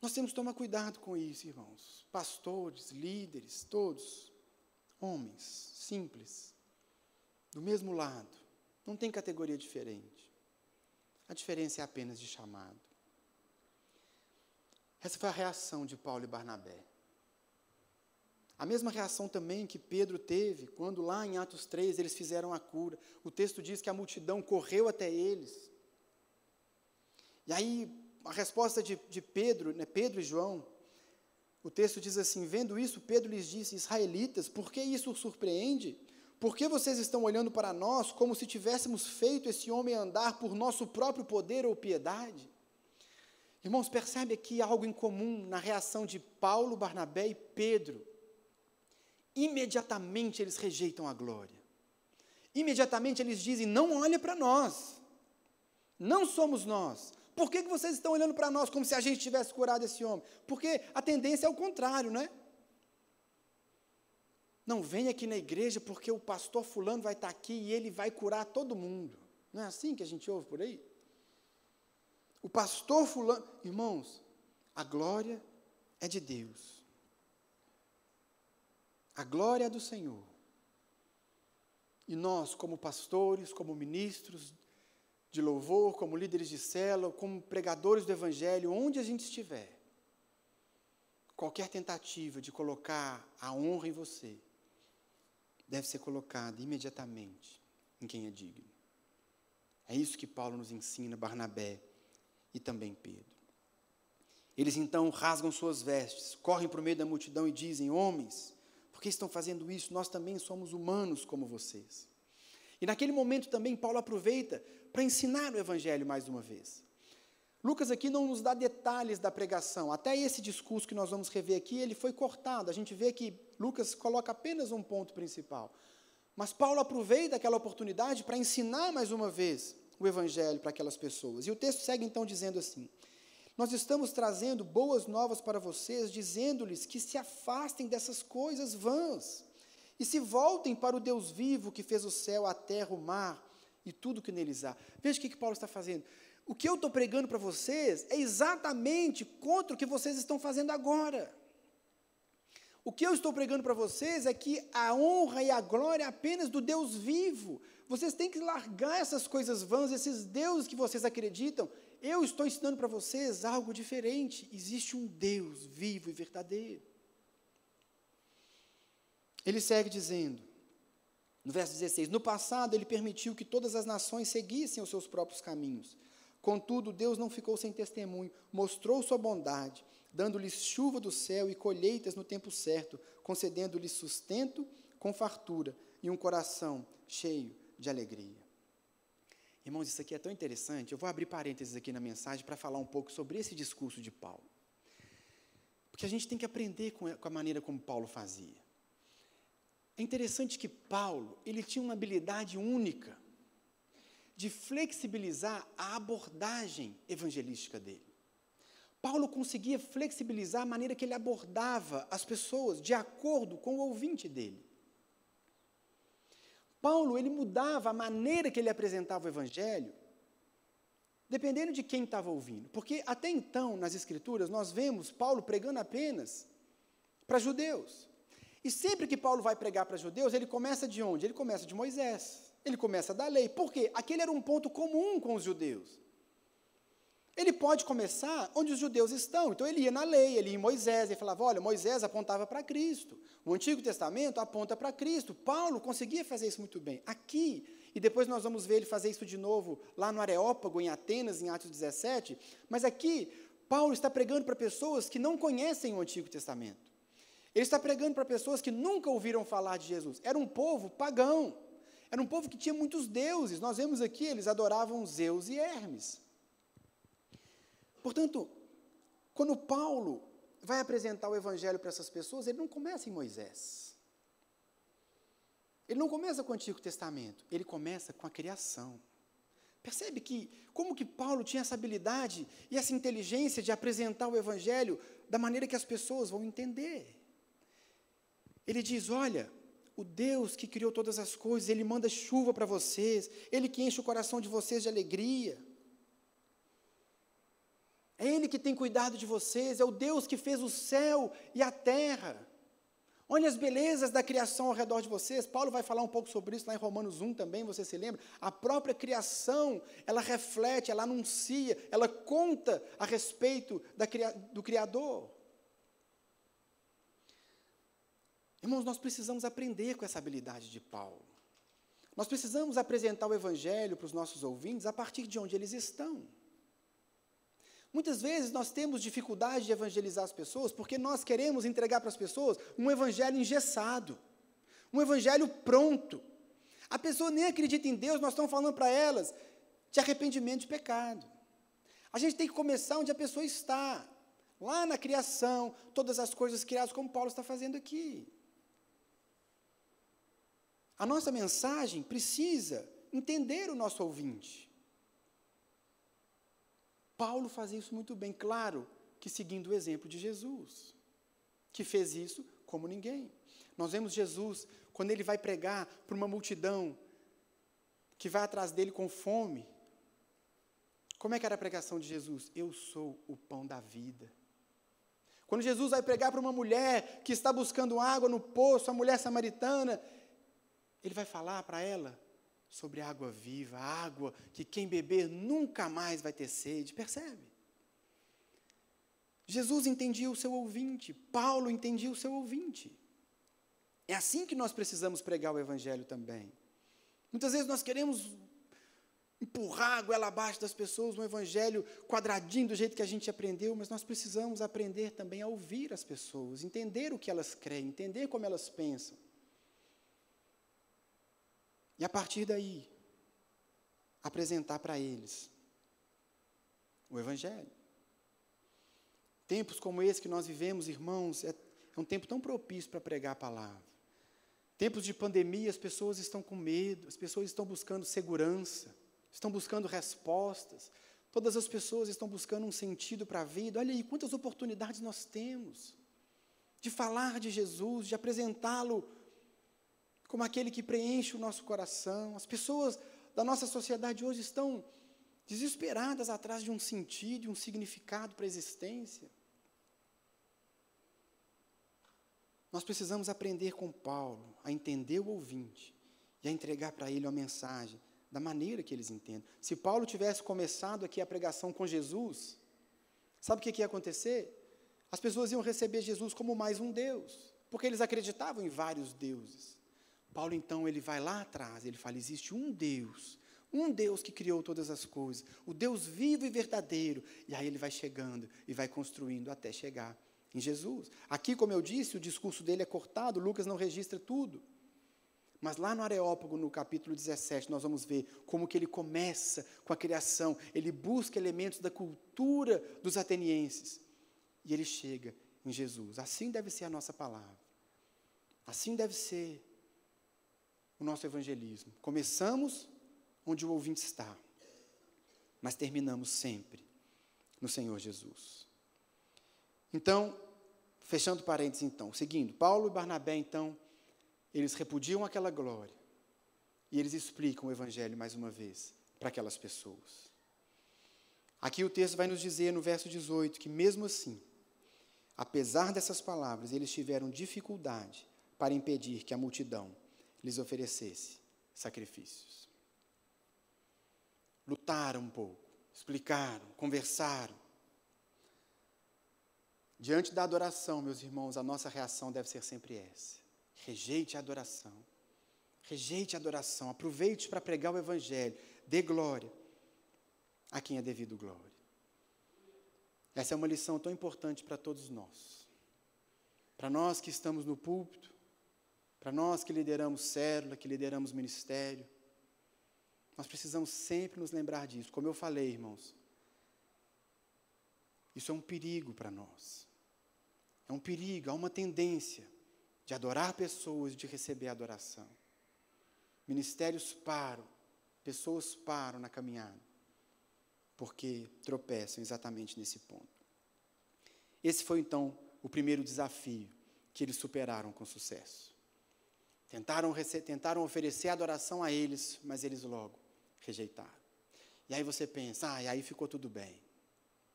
Nós temos que tomar cuidado com isso, irmãos. Pastores, líderes, todos, homens, simples, do mesmo lado, não tem categoria diferente. A diferença é apenas de chamado. Essa foi a reação de Paulo e Barnabé. A mesma reação também que Pedro teve quando lá em Atos 3 eles fizeram a cura. O texto diz que a multidão correu até eles. E aí a resposta de, de Pedro, né, Pedro e João, o texto diz assim: Vendo isso, Pedro lhes disse: Israelitas, por que isso surpreende? Por que vocês estão olhando para nós como se tivéssemos feito esse homem andar por nosso próprio poder ou piedade? Irmãos, percebe aqui algo em comum na reação de Paulo, Barnabé e Pedro. Imediatamente eles rejeitam a glória. Imediatamente eles dizem: não olha para nós. Não somos nós. Por que, que vocês estão olhando para nós como se a gente tivesse curado esse homem? Porque a tendência é o contrário, né? Não vem aqui na igreja porque o pastor fulano vai estar aqui e ele vai curar todo mundo. Não é assim que a gente ouve por aí? O pastor fulano, irmãos, a glória é de Deus. A glória é do Senhor. E nós, como pastores, como ministros de louvor, como líderes de célula, como pregadores do evangelho, onde a gente estiver, qualquer tentativa de colocar a honra em você deve ser colocada imediatamente em quem é digno. É isso que Paulo nos ensina, Barnabé e também Pedro. Eles então rasgam suas vestes, correm para o meio da multidão e dizem: Homens, por que estão fazendo isso? Nós também somos humanos como vocês. E naquele momento também Paulo aproveita para ensinar o evangelho mais uma vez. Lucas aqui não nos dá detalhes da pregação. Até esse discurso que nós vamos rever aqui, ele foi cortado. A gente vê que Lucas coloca apenas um ponto principal. Mas Paulo aproveita aquela oportunidade para ensinar mais uma vez o Evangelho para aquelas pessoas. E o texto segue então dizendo assim: Nós estamos trazendo boas novas para vocês, dizendo-lhes que se afastem dessas coisas vãs e se voltem para o Deus vivo que fez o céu, a terra, o mar e tudo que neles há. Veja o que, que Paulo está fazendo. O que eu estou pregando para vocês é exatamente contra o que vocês estão fazendo agora. O que eu estou pregando para vocês é que a honra e a glória é apenas do Deus vivo. Vocês têm que largar essas coisas vãs, esses deuses que vocês acreditam. Eu estou ensinando para vocês algo diferente. Existe um Deus vivo e verdadeiro. Ele segue dizendo, no verso 16: No passado, ele permitiu que todas as nações seguissem os seus próprios caminhos. Contudo, Deus não ficou sem testemunho, mostrou sua bondade, dando-lhes chuva do céu e colheitas no tempo certo, concedendo-lhes sustento com fartura e um coração cheio de alegria. Irmãos, isso aqui é tão interessante. Eu vou abrir parênteses aqui na mensagem para falar um pouco sobre esse discurso de Paulo. Porque a gente tem que aprender com a maneira como Paulo fazia. É interessante que Paulo, ele tinha uma habilidade única de flexibilizar a abordagem evangelística dele. Paulo conseguia flexibilizar a maneira que ele abordava as pessoas de acordo com o ouvinte dele. Paulo, ele mudava a maneira que ele apresentava o evangelho, dependendo de quem estava ouvindo. Porque até então, nas escrituras, nós vemos Paulo pregando apenas para judeus. E sempre que Paulo vai pregar para judeus, ele começa de onde? Ele começa de Moisés. Ele começa da lei. Por quê? Aquele era um ponto comum com os judeus. Ele pode começar onde os judeus estão. Então ele ia na lei, ele ia em Moisés, ele falava: olha, Moisés apontava para Cristo. O Antigo Testamento aponta para Cristo. Paulo conseguia fazer isso muito bem. Aqui, e depois nós vamos ver ele fazer isso de novo lá no Areópago, em Atenas, em Atos 17. Mas aqui, Paulo está pregando para pessoas que não conhecem o Antigo Testamento. Ele está pregando para pessoas que nunca ouviram falar de Jesus. Era um povo pagão. Era um povo que tinha muitos deuses. Nós vemos aqui, eles adoravam Zeus e Hermes. Portanto, quando Paulo vai apresentar o evangelho para essas pessoas, ele não começa em Moisés. Ele não começa com o Antigo Testamento, ele começa com a criação. Percebe que como que Paulo tinha essa habilidade e essa inteligência de apresentar o evangelho da maneira que as pessoas vão entender. Ele diz: "Olha, o Deus que criou todas as coisas, ele manda chuva para vocês, ele que enche o coração de vocês de alegria. É ele que tem cuidado de vocês, é o Deus que fez o céu e a terra. Olha as belezas da criação ao redor de vocês. Paulo vai falar um pouco sobre isso lá em Romanos 1 também, você se lembra? A própria criação, ela reflete, ela anuncia, ela conta a respeito da, do Criador. Irmãos, nós precisamos aprender com essa habilidade de Paulo. Nós precisamos apresentar o Evangelho para os nossos ouvintes a partir de onde eles estão. Muitas vezes nós temos dificuldade de evangelizar as pessoas porque nós queremos entregar para as pessoas um evangelho engessado, um evangelho pronto. A pessoa nem acredita em Deus, nós estamos falando para elas de arrependimento de pecado. A gente tem que começar onde a pessoa está, lá na criação, todas as coisas criadas, como Paulo está fazendo aqui. A nossa mensagem precisa entender o nosso ouvinte. Paulo fazia isso muito bem, claro que seguindo o exemplo de Jesus, que fez isso como ninguém. Nós vemos Jesus, quando ele vai pregar para uma multidão que vai atrás dele com fome. Como é que era a pregação de Jesus? Eu sou o pão da vida. Quando Jesus vai pregar para uma mulher que está buscando água no poço, a mulher samaritana, ele vai falar para ela sobre água viva, água que quem beber nunca mais vai ter sede. Percebe? Jesus entendia o seu ouvinte, Paulo entendia o seu ouvinte. É assim que nós precisamos pregar o Evangelho também. Muitas vezes nós queremos empurrar a goela abaixo das pessoas no Evangelho quadradinho do jeito que a gente aprendeu, mas nós precisamos aprender também a ouvir as pessoas, entender o que elas creem, entender como elas pensam. E a partir daí, apresentar para eles o Evangelho. Tempos como esse que nós vivemos, irmãos, é, é um tempo tão propício para pregar a palavra. Tempos de pandemia, as pessoas estão com medo, as pessoas estão buscando segurança, estão buscando respostas, todas as pessoas estão buscando um sentido para a vida. Olha aí quantas oportunidades nós temos de falar de Jesus, de apresentá-lo como aquele que preenche o nosso coração. As pessoas da nossa sociedade hoje estão desesperadas atrás de um sentido, de um significado para a existência. Nós precisamos aprender com Paulo a entender o ouvinte e a entregar para ele a mensagem da maneira que eles entendem. Se Paulo tivesse começado aqui a pregação com Jesus, sabe o que, que ia acontecer? As pessoas iam receber Jesus como mais um Deus, porque eles acreditavam em vários deuses. Paulo então ele vai lá atrás, ele fala: existe um Deus, um Deus que criou todas as coisas, o Deus vivo e verdadeiro. E aí ele vai chegando e vai construindo até chegar em Jesus. Aqui, como eu disse, o discurso dele é cortado, Lucas não registra tudo. Mas lá no Areópago, no capítulo 17, nós vamos ver como que ele começa com a criação, ele busca elementos da cultura dos atenienses. E ele chega em Jesus. Assim deve ser a nossa palavra. Assim deve ser o nosso evangelismo. Começamos onde o ouvinte está, mas terminamos sempre no Senhor Jesus. Então, fechando parênteses, então, seguindo, Paulo e Barnabé, então, eles repudiam aquela glória e eles explicam o evangelho mais uma vez para aquelas pessoas. Aqui o texto vai nos dizer no verso 18 que, mesmo assim, apesar dessas palavras, eles tiveram dificuldade para impedir que a multidão lhes oferecesse sacrifícios. Lutaram um pouco, explicaram, conversaram. Diante da adoração, meus irmãos, a nossa reação deve ser sempre essa: rejeite a adoração. Rejeite a adoração, aproveite para pregar o Evangelho, dê glória a quem é devido glória. Essa é uma lição tão importante para todos nós. Para nós que estamos no púlpito, para nós que lideramos célula, que lideramos ministério, nós precisamos sempre nos lembrar disso. Como eu falei, irmãos, isso é um perigo para nós. É um perigo, há uma tendência de adorar pessoas de receber adoração. Ministérios param Pessoas param na caminhada porque tropeçam exatamente nesse ponto. Esse foi então o primeiro desafio que eles superaram com sucesso. Tentaram, tentaram oferecer adoração a eles, mas eles logo rejeitaram. E aí você pensa, ah, e aí ficou tudo bem.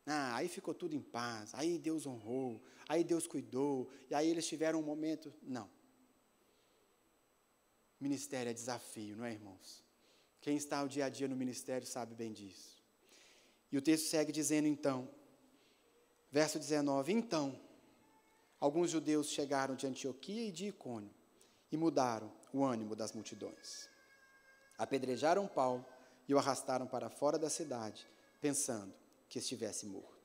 Ah, aí ficou tudo em paz, aí Deus honrou, aí Deus cuidou, e aí eles tiveram um momento. Não. Ministério é desafio, não é, irmãos? Quem está o dia a dia no ministério sabe bem disso. E o texto segue dizendo então, verso 19: Então, alguns judeus chegaram de Antioquia e de Icônio e mudaram o ânimo das multidões. Apedrejaram Paulo e o arrastaram para fora da cidade, pensando que estivesse morto.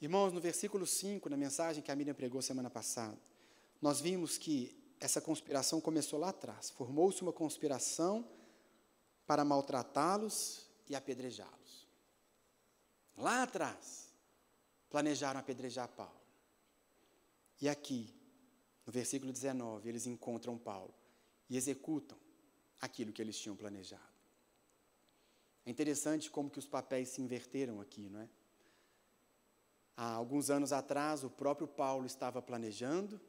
Irmãos, no versículo 5, na mensagem que a Miriam pregou semana passada, nós vimos que essa conspiração começou lá atrás. Formou-se uma conspiração para maltratá-los e apedrejá-los. Lá atrás, planejaram apedrejar Paulo. E aqui, no versículo 19, eles encontram Paulo e executam aquilo que eles tinham planejado. É interessante como que os papéis se inverteram aqui, não é? Há alguns anos atrás, o próprio Paulo estava planejando,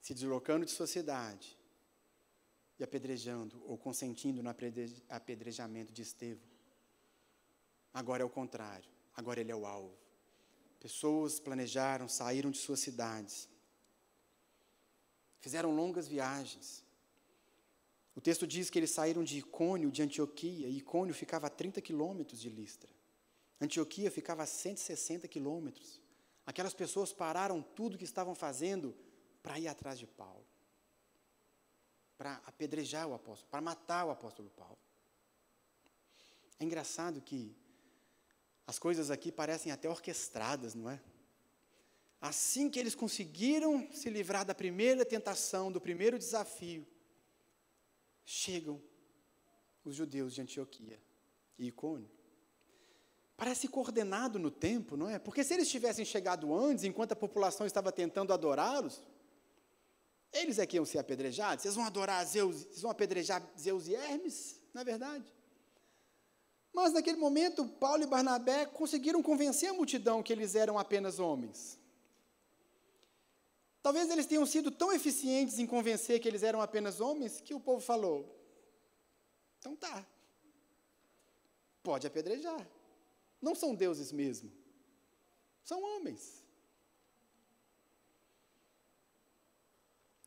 se deslocando de sua cidade e apedrejando ou consentindo no apedrejamento de Estevão. Agora é o contrário, agora ele é o alvo. Pessoas planejaram, saíram de suas cidades, fizeram longas viagens. O texto diz que eles saíram de Icônio, de Antioquia, e Icônio ficava a 30 quilômetros de Listra. Antioquia ficava a 160 quilômetros. Aquelas pessoas pararam tudo que estavam fazendo para ir atrás de Paulo, para apedrejar o apóstolo, para matar o apóstolo Paulo. É engraçado que as coisas aqui parecem até orquestradas, não é? Assim que eles conseguiram se livrar da primeira tentação, do primeiro desafio, chegam os judeus de Antioquia e Icônio. Parece coordenado no tempo, não é? Porque se eles tivessem chegado antes, enquanto a população estava tentando adorá-los, eles é que iam ser apedrejados. Vocês vão adorar Zeus, vocês vão apedrejar Zeus e Hermes, não é verdade? Mas naquele momento, Paulo e Barnabé conseguiram convencer a multidão que eles eram apenas homens. Talvez eles tenham sido tão eficientes em convencer que eles eram apenas homens que o povo falou: então tá, pode apedrejar. Não são deuses mesmo, são homens.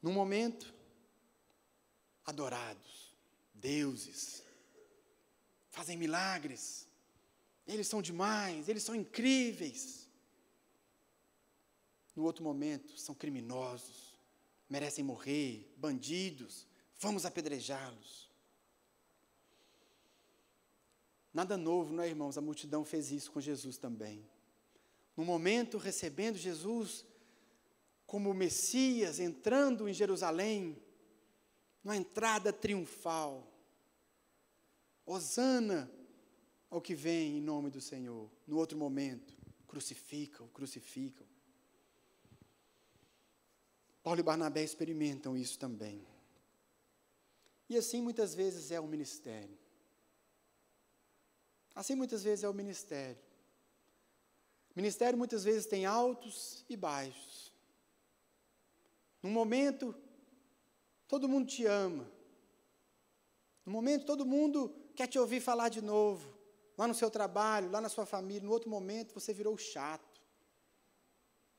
Num momento, adorados, deuses, fazem milagres, eles são demais, eles são incríveis. No outro momento, são criminosos, merecem morrer, bandidos, vamos apedrejá-los. Nada novo, não é, irmãos? A multidão fez isso com Jesus também. No momento, recebendo Jesus como Messias, entrando em Jerusalém, numa entrada triunfal, Hosana ao que vem em nome do Senhor. No outro momento, crucificam, crucificam. Paulo e Barnabé experimentam isso também. E assim muitas vezes é o ministério. Assim muitas vezes é o ministério. O ministério muitas vezes tem altos e baixos. Num momento, todo mundo te ama. No momento, todo mundo quer te ouvir falar de novo, lá no seu trabalho, lá na sua família. No outro momento, você virou chato.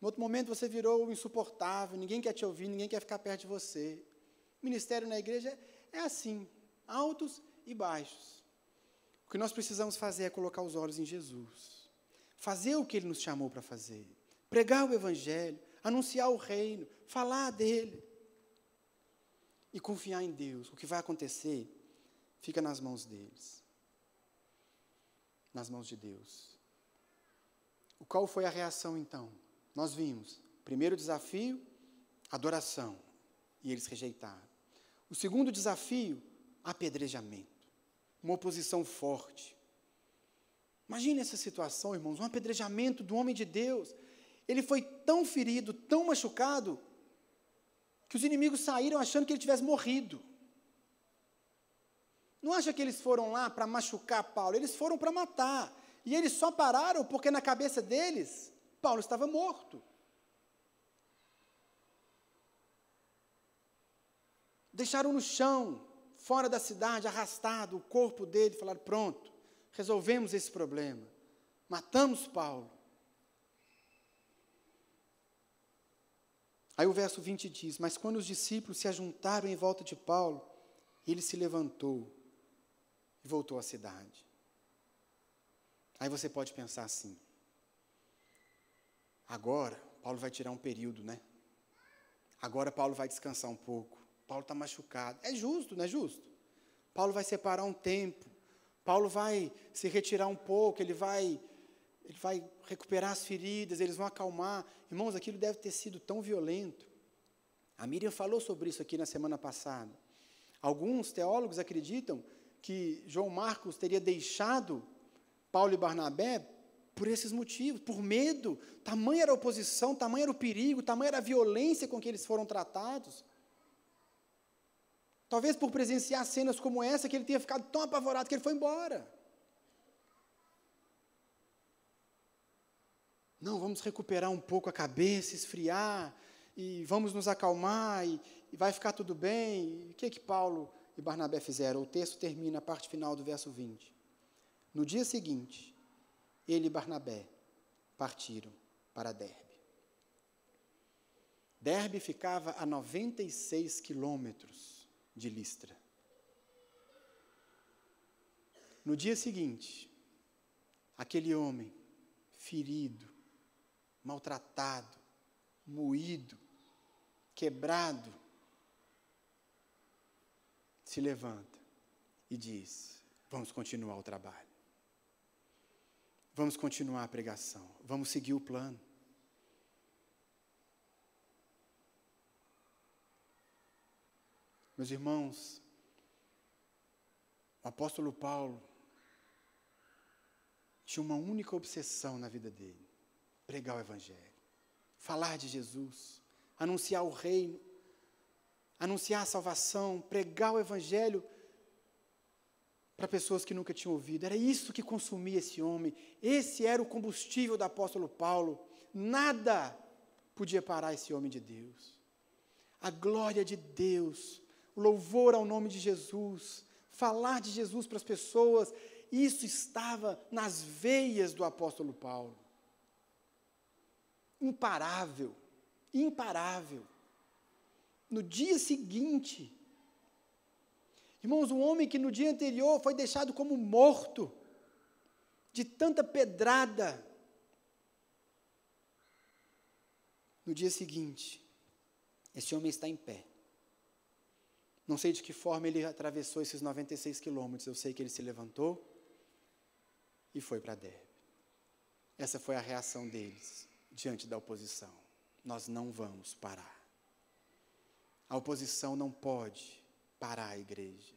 No outro momento, você virou insuportável, ninguém quer te ouvir, ninguém quer ficar perto de você. O ministério na igreja é assim, altos e baixos. O que nós precisamos fazer é colocar os olhos em Jesus, fazer o que Ele nos chamou para fazer, pregar o Evangelho, anunciar o reino, falar dele e confiar em Deus. O que vai acontecer fica nas mãos deles. Nas mãos de Deus. Qual foi a reação então? Nós vimos, primeiro desafio, adoração, e eles rejeitaram. O segundo desafio, apedrejamento. Uma oposição forte. Imagine essa situação, irmãos, um apedrejamento do homem de Deus. Ele foi tão ferido, tão machucado, que os inimigos saíram achando que ele tivesse morrido. Não acha que eles foram lá para machucar Paulo? Eles foram para matar. E eles só pararam porque na cabeça deles, Paulo estava morto. Deixaram no chão, fora da cidade, arrastado o corpo dele, falaram: pronto, resolvemos esse problema. Matamos Paulo. Aí o verso 20 diz: Mas quando os discípulos se ajuntaram em volta de Paulo, ele se levantou e voltou à cidade. Aí você pode pensar assim: agora Paulo vai tirar um período, né? Agora Paulo vai descansar um pouco. Paulo está machucado. É justo, não é justo? Paulo vai separar um tempo. Paulo vai se retirar um pouco, ele vai ele vai recuperar as feridas, eles vão acalmar. Irmãos, aquilo deve ter sido tão violento. A Miriam falou sobre isso aqui na semana passada. Alguns teólogos acreditam que João Marcos teria deixado Paulo e Barnabé por esses motivos, por medo. Tamanha era a oposição, tamanho era o perigo, tamanha era a violência com que eles foram tratados. Talvez por presenciar cenas como essa, que ele tenha ficado tão apavorado que ele foi embora. Não, vamos recuperar um pouco a cabeça, esfriar, e vamos nos acalmar, e, e vai ficar tudo bem. O que é que Paulo e Barnabé fizeram? O texto termina a parte final do verso 20. No dia seguinte, ele e Barnabé partiram para Derbe. Derbe ficava a 96 quilômetros de Listra. No dia seguinte, aquele homem, ferido, maltratado, moído, quebrado, se levanta e diz: Vamos continuar o trabalho. Vamos continuar a pregação. Vamos seguir o plano. Meus irmãos, o apóstolo Paulo tinha uma única obsessão na vida dele: pregar o Evangelho, falar de Jesus, anunciar o reino, anunciar a salvação, pregar o Evangelho para pessoas que nunca tinham ouvido. Era isso que consumia esse homem. Esse era o combustível do apóstolo Paulo. Nada podia parar esse homem de Deus. A glória de Deus, o louvor ao nome de Jesus, falar de Jesus para as pessoas, isso estava nas veias do apóstolo Paulo imparável, imparável. No dia seguinte, irmãos, um homem que no dia anterior foi deixado como morto, de tanta pedrada, no dia seguinte, esse homem está em pé. Não sei de que forma ele atravessou esses 96 quilômetros, eu sei que ele se levantou e foi para Derbe. Essa foi a reação deles diante da oposição. Nós não vamos parar. A oposição não pode parar a igreja.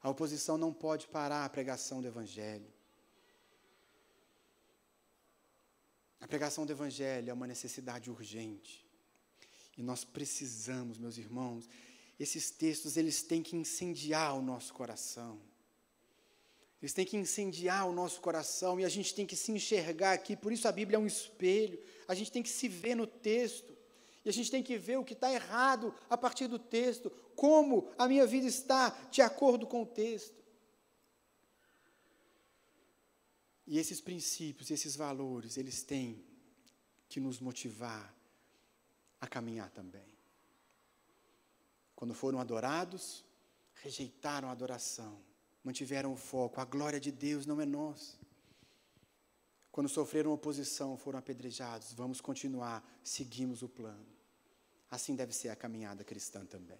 A oposição não pode parar a pregação do Evangelho. A pregação do Evangelho é uma necessidade urgente. E nós precisamos, meus irmãos, esses textos eles têm que incendiar o nosso coração. Eles têm que incendiar o nosso coração e a gente tem que se enxergar aqui. Por isso a Bíblia é um espelho. A gente tem que se ver no texto. E a gente tem que ver o que está errado a partir do texto. Como a minha vida está de acordo com o texto. E esses princípios, esses valores, eles têm que nos motivar a caminhar também. Quando foram adorados, rejeitaram a adoração mantiveram o foco. A glória de Deus não é nossa. Quando sofreram oposição, foram apedrejados. Vamos continuar, seguimos o plano. Assim deve ser a caminhada cristã também.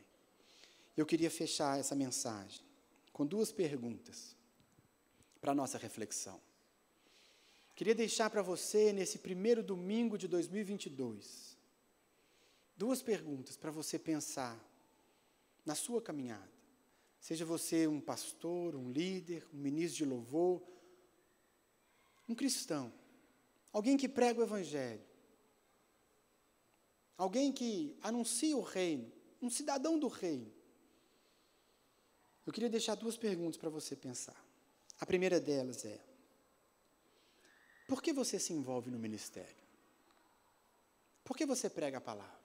Eu queria fechar essa mensagem com duas perguntas para a nossa reflexão. Queria deixar para você, nesse primeiro domingo de 2022, duas perguntas para você pensar na sua caminhada. Seja você um pastor, um líder, um ministro de louvor, um cristão, alguém que prega o Evangelho, alguém que anuncia o reino, um cidadão do reino. Eu queria deixar duas perguntas para você pensar. A primeira delas é: por que você se envolve no ministério? Por que você prega a palavra?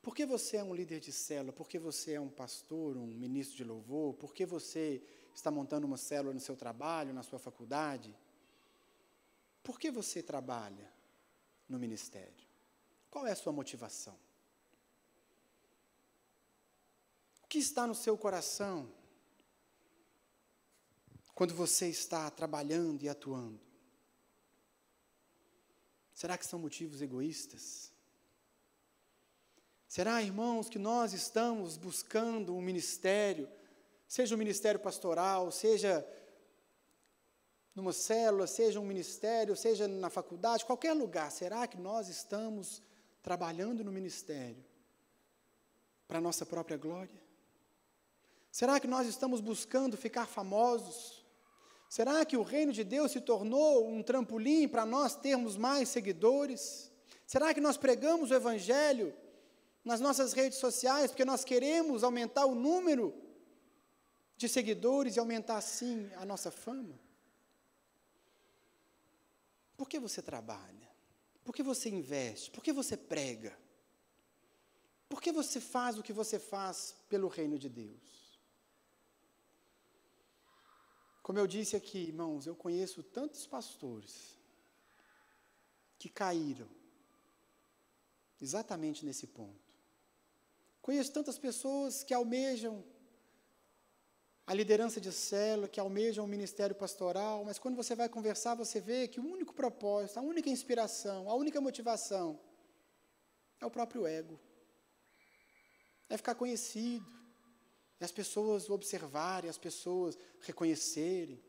Por que você é um líder de célula? Por que você é um pastor, um ministro de louvor? Por que você está montando uma célula no seu trabalho, na sua faculdade? Por que você trabalha no ministério? Qual é a sua motivação? O que está no seu coração quando você está trabalhando e atuando? Será que são motivos egoístas? Será, irmãos, que nós estamos buscando um ministério, seja um ministério pastoral, seja numa célula, seja um ministério, seja na faculdade, qualquer lugar, será que nós estamos trabalhando no ministério para nossa própria glória? Será que nós estamos buscando ficar famosos? Será que o reino de Deus se tornou um trampolim para nós termos mais seguidores? Será que nós pregamos o Evangelho nas nossas redes sociais porque nós queremos aumentar o número de seguidores e aumentar assim a nossa fama? Por que você trabalha? Por que você investe? Por que você prega? Por que você faz o que você faz pelo reino de Deus? Como eu disse aqui, irmãos, eu conheço tantos pastores que caíram exatamente nesse ponto. Conheço tantas pessoas que almejam a liderança de célula, que almejam o ministério pastoral, mas quando você vai conversar, você vê que o único propósito, a única inspiração, a única motivação é o próprio ego. É ficar conhecido, é as pessoas observarem, as pessoas reconhecerem.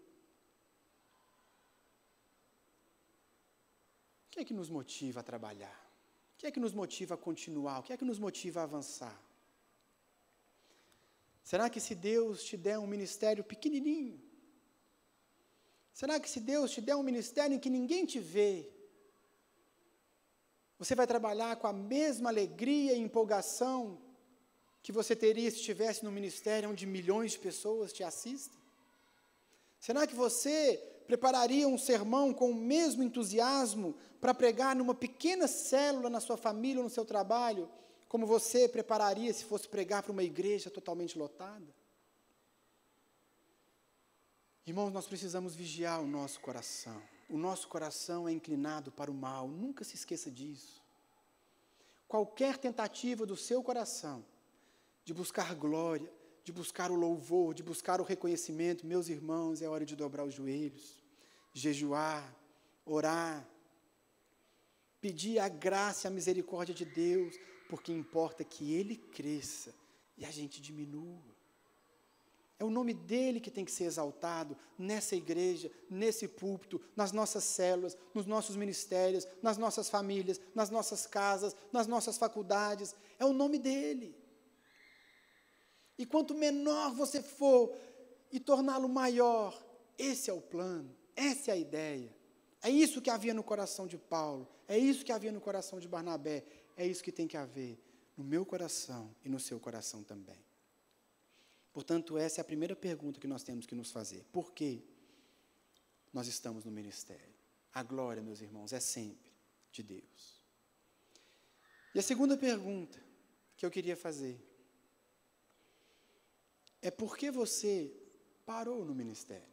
O que é que nos motiva a trabalhar? O que é que nos motiva a continuar? O que é que nos motiva a avançar? Será que se Deus te der um ministério pequenininho? Será que se Deus te der um ministério em que ninguém te vê, você vai trabalhar com a mesma alegria e empolgação que você teria se estivesse no ministério onde milhões de pessoas te assistem? Será que você prepararia um sermão com o mesmo entusiasmo para pregar numa pequena célula na sua família ou no seu trabalho, como você prepararia se fosse pregar para uma igreja totalmente lotada? Irmãos, nós precisamos vigiar o nosso coração. O nosso coração é inclinado para o mal, nunca se esqueça disso. Qualquer tentativa do seu coração de buscar glória, de buscar o louvor, de buscar o reconhecimento, meus irmãos, é hora de dobrar os joelhos, jejuar, orar, pedir a graça e a misericórdia de Deus, porque importa que ele cresça e a gente diminua. É o nome dele que tem que ser exaltado nessa igreja, nesse púlpito, nas nossas células, nos nossos ministérios, nas nossas famílias, nas nossas casas, nas nossas faculdades. É o nome dele. E quanto menor você for e torná-lo maior, esse é o plano, essa é a ideia. É isso que havia no coração de Paulo, é isso que havia no coração de Barnabé, é isso que tem que haver no meu coração e no seu coração também. Portanto, essa é a primeira pergunta que nós temos que nos fazer. Por que nós estamos no ministério? A glória, meus irmãos, é sempre de Deus. E a segunda pergunta que eu queria fazer é por que você parou no ministério?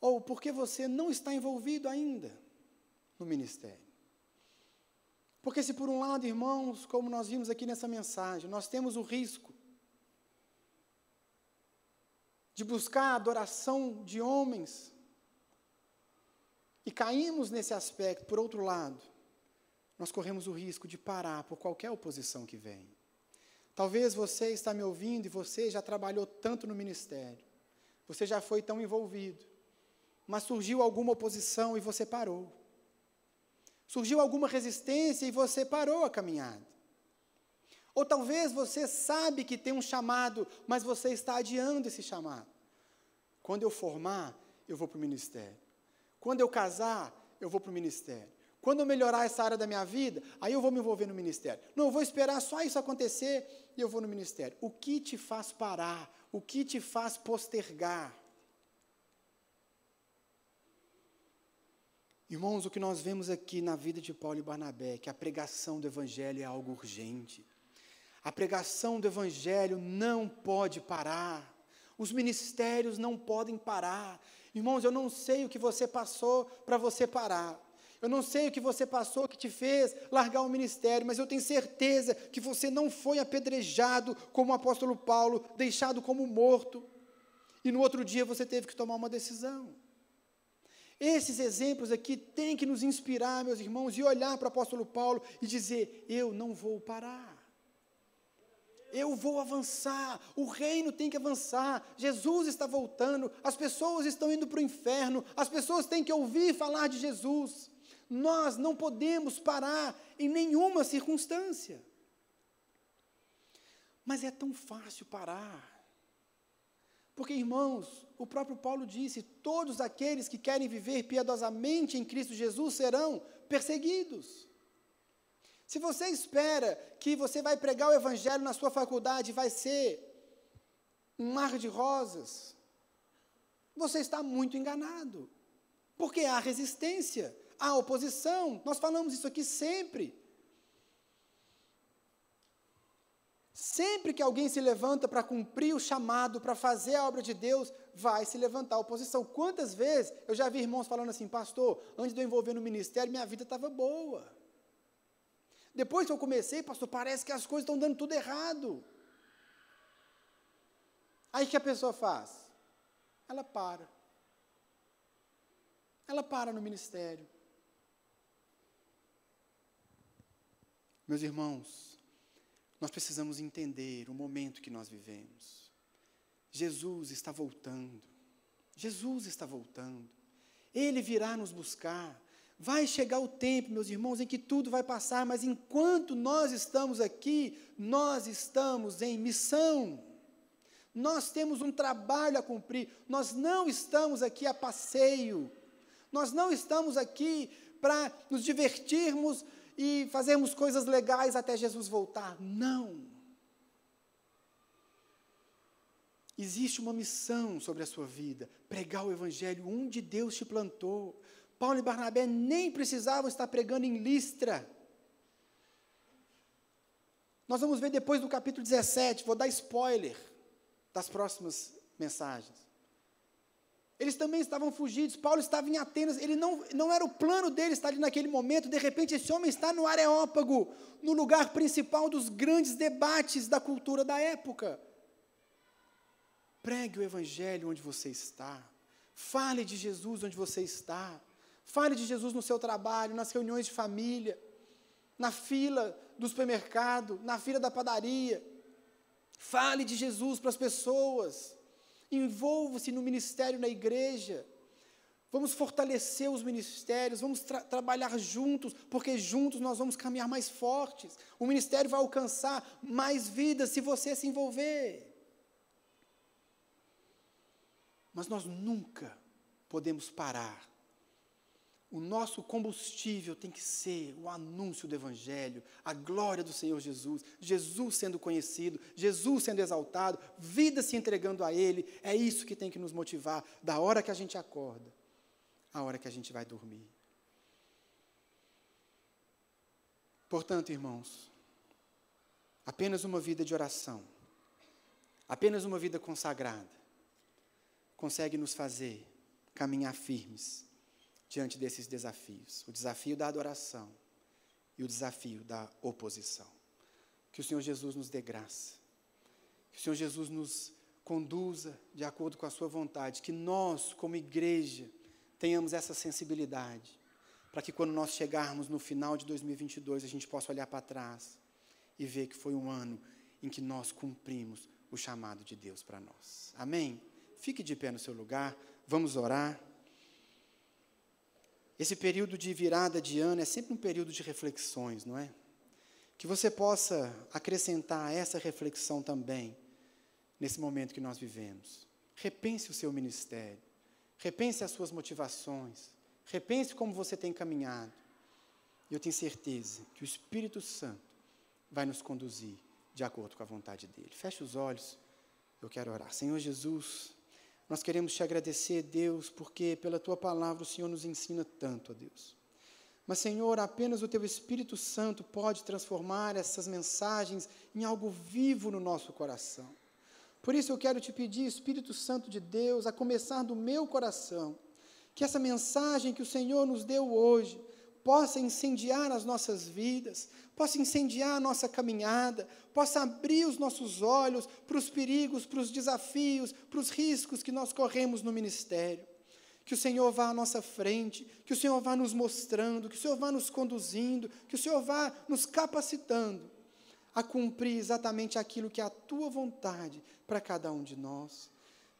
Ou por que você não está envolvido ainda no ministério? Porque, se por um lado, irmãos, como nós vimos aqui nessa mensagem, nós temos o risco de buscar a adoração de homens, e caímos nesse aspecto, por outro lado, nós corremos o risco de parar por qualquer oposição que vem. Talvez você está me ouvindo e você já trabalhou tanto no ministério, você já foi tão envolvido, mas surgiu alguma oposição e você parou. Surgiu alguma resistência e você parou a caminhada. Ou talvez você sabe que tem um chamado, mas você está adiando esse chamado. Quando eu formar, eu vou para o ministério. Quando eu casar, eu vou para o ministério. Quando eu melhorar essa área da minha vida, aí eu vou me envolver no ministério. Não, eu vou esperar só isso acontecer e eu vou no ministério. O que te faz parar? O que te faz postergar? Irmãos, o que nós vemos aqui na vida de Paulo e Barnabé, é que a pregação do Evangelho é algo urgente. A pregação do Evangelho não pode parar. Os ministérios não podem parar. Irmãos, eu não sei o que você passou para você parar. Eu não sei o que você passou que te fez largar o ministério, mas eu tenho certeza que você não foi apedrejado como o apóstolo Paulo, deixado como morto. E no outro dia você teve que tomar uma decisão. Esses exemplos aqui têm que nos inspirar, meus irmãos, e olhar para o apóstolo Paulo e dizer: Eu não vou parar. Eu vou avançar, o reino tem que avançar, Jesus está voltando, as pessoas estão indo para o inferno, as pessoas têm que ouvir falar de Jesus. Nós não podemos parar em nenhuma circunstância. Mas é tão fácil parar. Porque, irmãos, o próprio Paulo disse: todos aqueles que querem viver piedosamente em Cristo Jesus serão perseguidos. Se você espera que você vai pregar o Evangelho na sua faculdade vai ser um mar de rosas, você está muito enganado. Porque há resistência, há oposição. Nós falamos isso aqui sempre. Sempre que alguém se levanta para cumprir o chamado, para fazer a obra de Deus, vai se levantar oposição. Quantas vezes eu já vi irmãos falando assim, pastor, antes de eu envolver no ministério, minha vida estava boa. Depois que eu comecei, pastor, parece que as coisas estão dando tudo errado. Aí o que a pessoa faz? Ela para. Ela para no ministério. Meus irmãos, nós precisamos entender o momento que nós vivemos. Jesus está voltando. Jesus está voltando. Ele virá nos buscar. Vai chegar o tempo, meus irmãos, em que tudo vai passar, mas enquanto nós estamos aqui, nós estamos em missão. Nós temos um trabalho a cumprir. Nós não estamos aqui a passeio. Nós não estamos aqui para nos divertirmos e fazermos coisas legais até Jesus voltar. Não. Existe uma missão sobre a sua vida: pregar o Evangelho onde Deus te plantou. Paulo e Barnabé nem precisavam estar pregando em Listra. Nós vamos ver depois do capítulo 17, vou dar spoiler das próximas mensagens. Eles também estavam fugidos. Paulo estava em Atenas. Ele não, não era o plano dele estar ali naquele momento. De repente, esse homem está no Areópago, no lugar principal dos grandes debates da cultura da época. Pregue o Evangelho onde você está. Fale de Jesus onde você está. Fale de Jesus no seu trabalho, nas reuniões de família, na fila do supermercado, na fila da padaria. Fale de Jesus para as pessoas. Envolva-se no ministério na igreja. Vamos fortalecer os ministérios, vamos tra trabalhar juntos, porque juntos nós vamos caminhar mais fortes. O ministério vai alcançar mais vidas se você se envolver. Mas nós nunca podemos parar o nosso combustível tem que ser o anúncio do Evangelho, a glória do Senhor Jesus, Jesus sendo conhecido, Jesus sendo exaltado, vida se entregando a Ele. É isso que tem que nos motivar, da hora que a gente acorda, à hora que a gente vai dormir. Portanto, irmãos, apenas uma vida de oração, apenas uma vida consagrada, consegue nos fazer caminhar firmes diante desses desafios: o desafio da adoração e o desafio da oposição. Que o Senhor Jesus nos dê graça, que o Senhor Jesus nos conduza de acordo com a Sua vontade, que nós, como igreja, tenhamos essa sensibilidade, para que quando nós chegarmos no final de 2022, a gente possa olhar para trás e ver que foi um ano em que nós cumprimos o chamado de Deus para nós. Amém? Fique de pé no seu lugar, vamos orar. Esse período de virada de ano é sempre um período de reflexões, não é? Que você possa acrescentar essa reflexão também, nesse momento que nós vivemos. Repense o seu ministério, repense as suas motivações, repense como você tem caminhado. E eu tenho certeza que o Espírito Santo vai nos conduzir de acordo com a vontade dele. Feche os olhos, eu quero orar. Senhor Jesus, nós queremos te agradecer, Deus, porque pela tua palavra o Senhor nos ensina tanto, ó Deus. Mas, Senhor, apenas o teu Espírito Santo pode transformar essas mensagens em algo vivo no nosso coração. Por isso eu quero te pedir, Espírito Santo de Deus, a começar do meu coração, que essa mensagem que o Senhor nos deu hoje possa incendiar as nossas vidas, possa incendiar a nossa caminhada, possa abrir os nossos olhos para os perigos, para os desafios, para os riscos que nós corremos no ministério. Que o Senhor vá à nossa frente, que o Senhor vá nos mostrando, que o Senhor vá nos conduzindo, que o Senhor vá nos capacitando a cumprir exatamente aquilo que é a tua vontade para cada um de nós.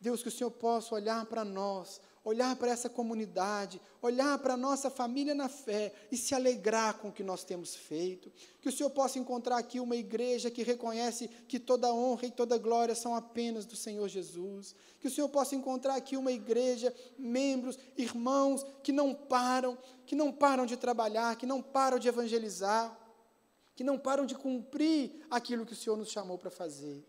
Deus, que o Senhor possa olhar para nós, olhar para essa comunidade, olhar para a nossa família na fé e se alegrar com o que nós temos feito. Que o Senhor possa encontrar aqui uma igreja que reconhece que toda honra e toda glória são apenas do Senhor Jesus. Que o Senhor possa encontrar aqui uma igreja, membros, irmãos que não param, que não param de trabalhar, que não param de evangelizar que não param de cumprir aquilo que o Senhor nos chamou para fazer.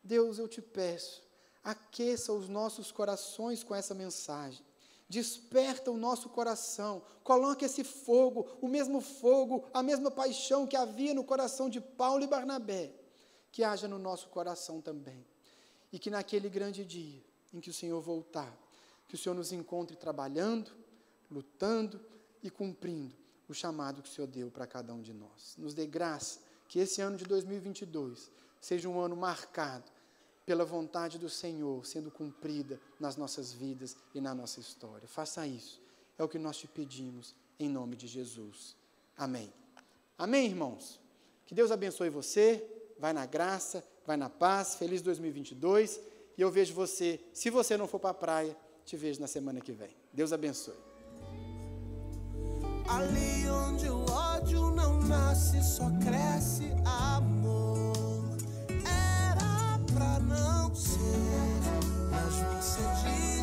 Deus, eu te peço, aqueça os nossos corações com essa mensagem. Desperta o nosso coração, coloque esse fogo, o mesmo fogo, a mesma paixão que havia no coração de Paulo e Barnabé, que haja no nosso coração também. E que naquele grande dia em que o Senhor voltar, que o Senhor nos encontre trabalhando, lutando e cumprindo o chamado que o Senhor deu para cada um de nós. Nos dê graça que esse ano de 2022 seja um ano marcado pela vontade do Senhor sendo cumprida nas nossas vidas e na nossa história. Faça isso. É o que nós te pedimos em nome de Jesus. Amém. Amém, irmãos. Que Deus abençoe você. Vai na graça, vai na paz. Feliz 2022. E eu vejo você, se você não for para a praia, te vejo na semana que vem. Deus abençoe. Ali onde o ódio não nasce, só cresce amor. Mas